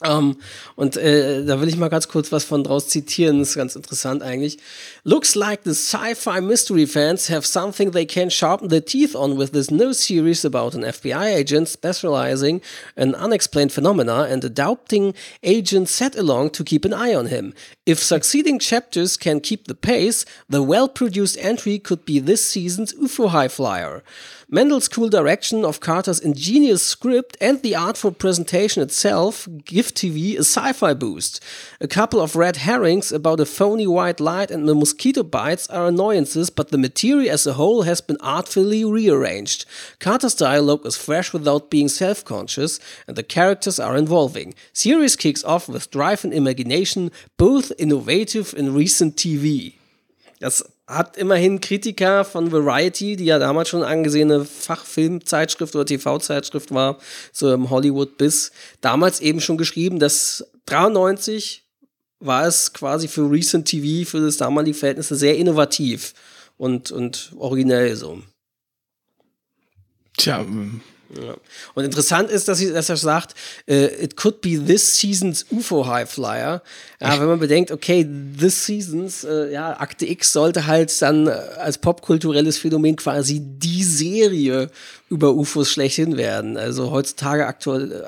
Um, ähm, und äh, da will ich mal ganz kurz was von draus zitieren, das ist ganz interessant eigentlich. Looks like the sci-fi mystery fans have something they can sharpen their teeth on with this new series about an FBI agent specializing in unexplained phenomena and adopting agents set along to keep an eye on him. If succeeding chapters can keep the pace, the well-produced entry could be this season's UFO High Flyer. Mendel's cool direction of Carter's ingenious script and the artful presentation itself give TV a sci-fi boost. A couple of red herrings about a phony white light and the mosquito bites are annoyances, but the material as a whole has been artfully rearranged. Carter's dialogue is fresh without being self-conscious, and the characters are involving. Series kicks off with drive and imagination, both innovative in recent TV. Das hat immerhin Kritiker von Variety, die ja damals schon angesehene Fachfilmzeitschrift oder TV-Zeitschrift war, so im Hollywood bis damals eben schon geschrieben, dass 93 war es quasi für Recent TV, für das damalige Verhältnis sehr innovativ und, und originell so. Tja, ja. Und interessant ist, dass, sie, dass er sagt, uh, it could be this season's UFO High Flyer. Ja, wenn man bedenkt, okay, this season's, uh, ja, Akte X sollte halt dann uh, als popkulturelles Phänomen quasi die Serie über UFOs schlechthin werden. Also heutzutage aktuell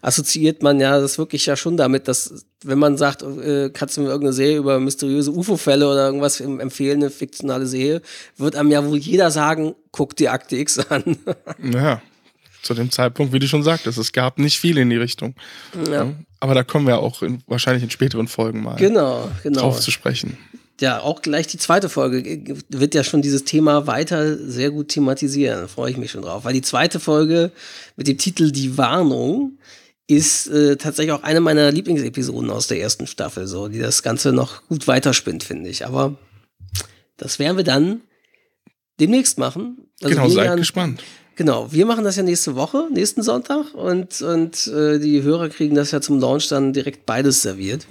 assoziiert man ja das wirklich ja schon damit, dass wenn man sagt, kannst du mir irgendeine Serie über mysteriöse UFO-Fälle oder irgendwas empfehlen, eine fiktionale Serie, wird einem ja wohl jeder sagen, guck dir Akte X an. ja zu dem Zeitpunkt, wie du schon sagtest, es gab nicht viel in die Richtung. Ja. Aber da kommen wir auch in, wahrscheinlich in späteren Folgen mal genau, genau. drauf zu sprechen. Ja, auch gleich die zweite Folge wird ja schon dieses Thema weiter sehr gut thematisieren. Da freue ich mich schon drauf. Weil die zweite Folge mit dem Titel Die Warnung ist äh, tatsächlich auch eine meiner Lieblingsepisoden aus der ersten Staffel, so, die das Ganze noch gut weiterspinnt, finde ich. Aber das werden wir dann demnächst machen. Also genau, seid gespannt. Genau, wir machen das ja nächste Woche, nächsten Sonntag und, und äh, die Hörer kriegen das ja zum Launch dann direkt beides serviert.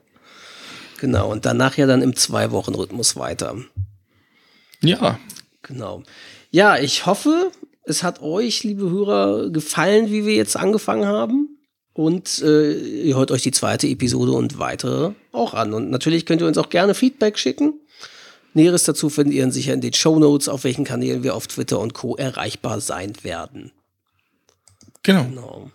genau, und danach ja dann im Zwei-Wochen-Rhythmus weiter. Ja. Genau. Ja, ich hoffe, es hat euch, liebe Hörer, gefallen, wie wir jetzt angefangen haben. Und äh, ihr hört euch die zweite Episode und weitere auch an. Und natürlich könnt ihr uns auch gerne Feedback schicken. Näheres dazu findet ihr sicher in den Show Notes, auf welchen Kanälen wir auf Twitter und Co. erreichbar sein werden. Genau. genau.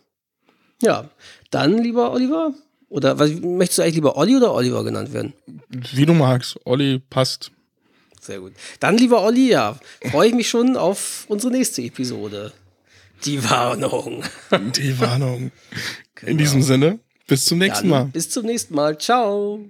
Ja, dann, lieber Oliver, oder was, möchtest du eigentlich lieber Olli oder Oliver genannt werden? Wie du magst. Olli passt. Sehr gut. Dann, lieber Olli, ja, freue ich mich schon auf unsere nächste Episode. Die Warnung. Die Warnung. Genau. In diesem Sinne, bis zum nächsten Mal. Bis zum nächsten Mal. Ciao.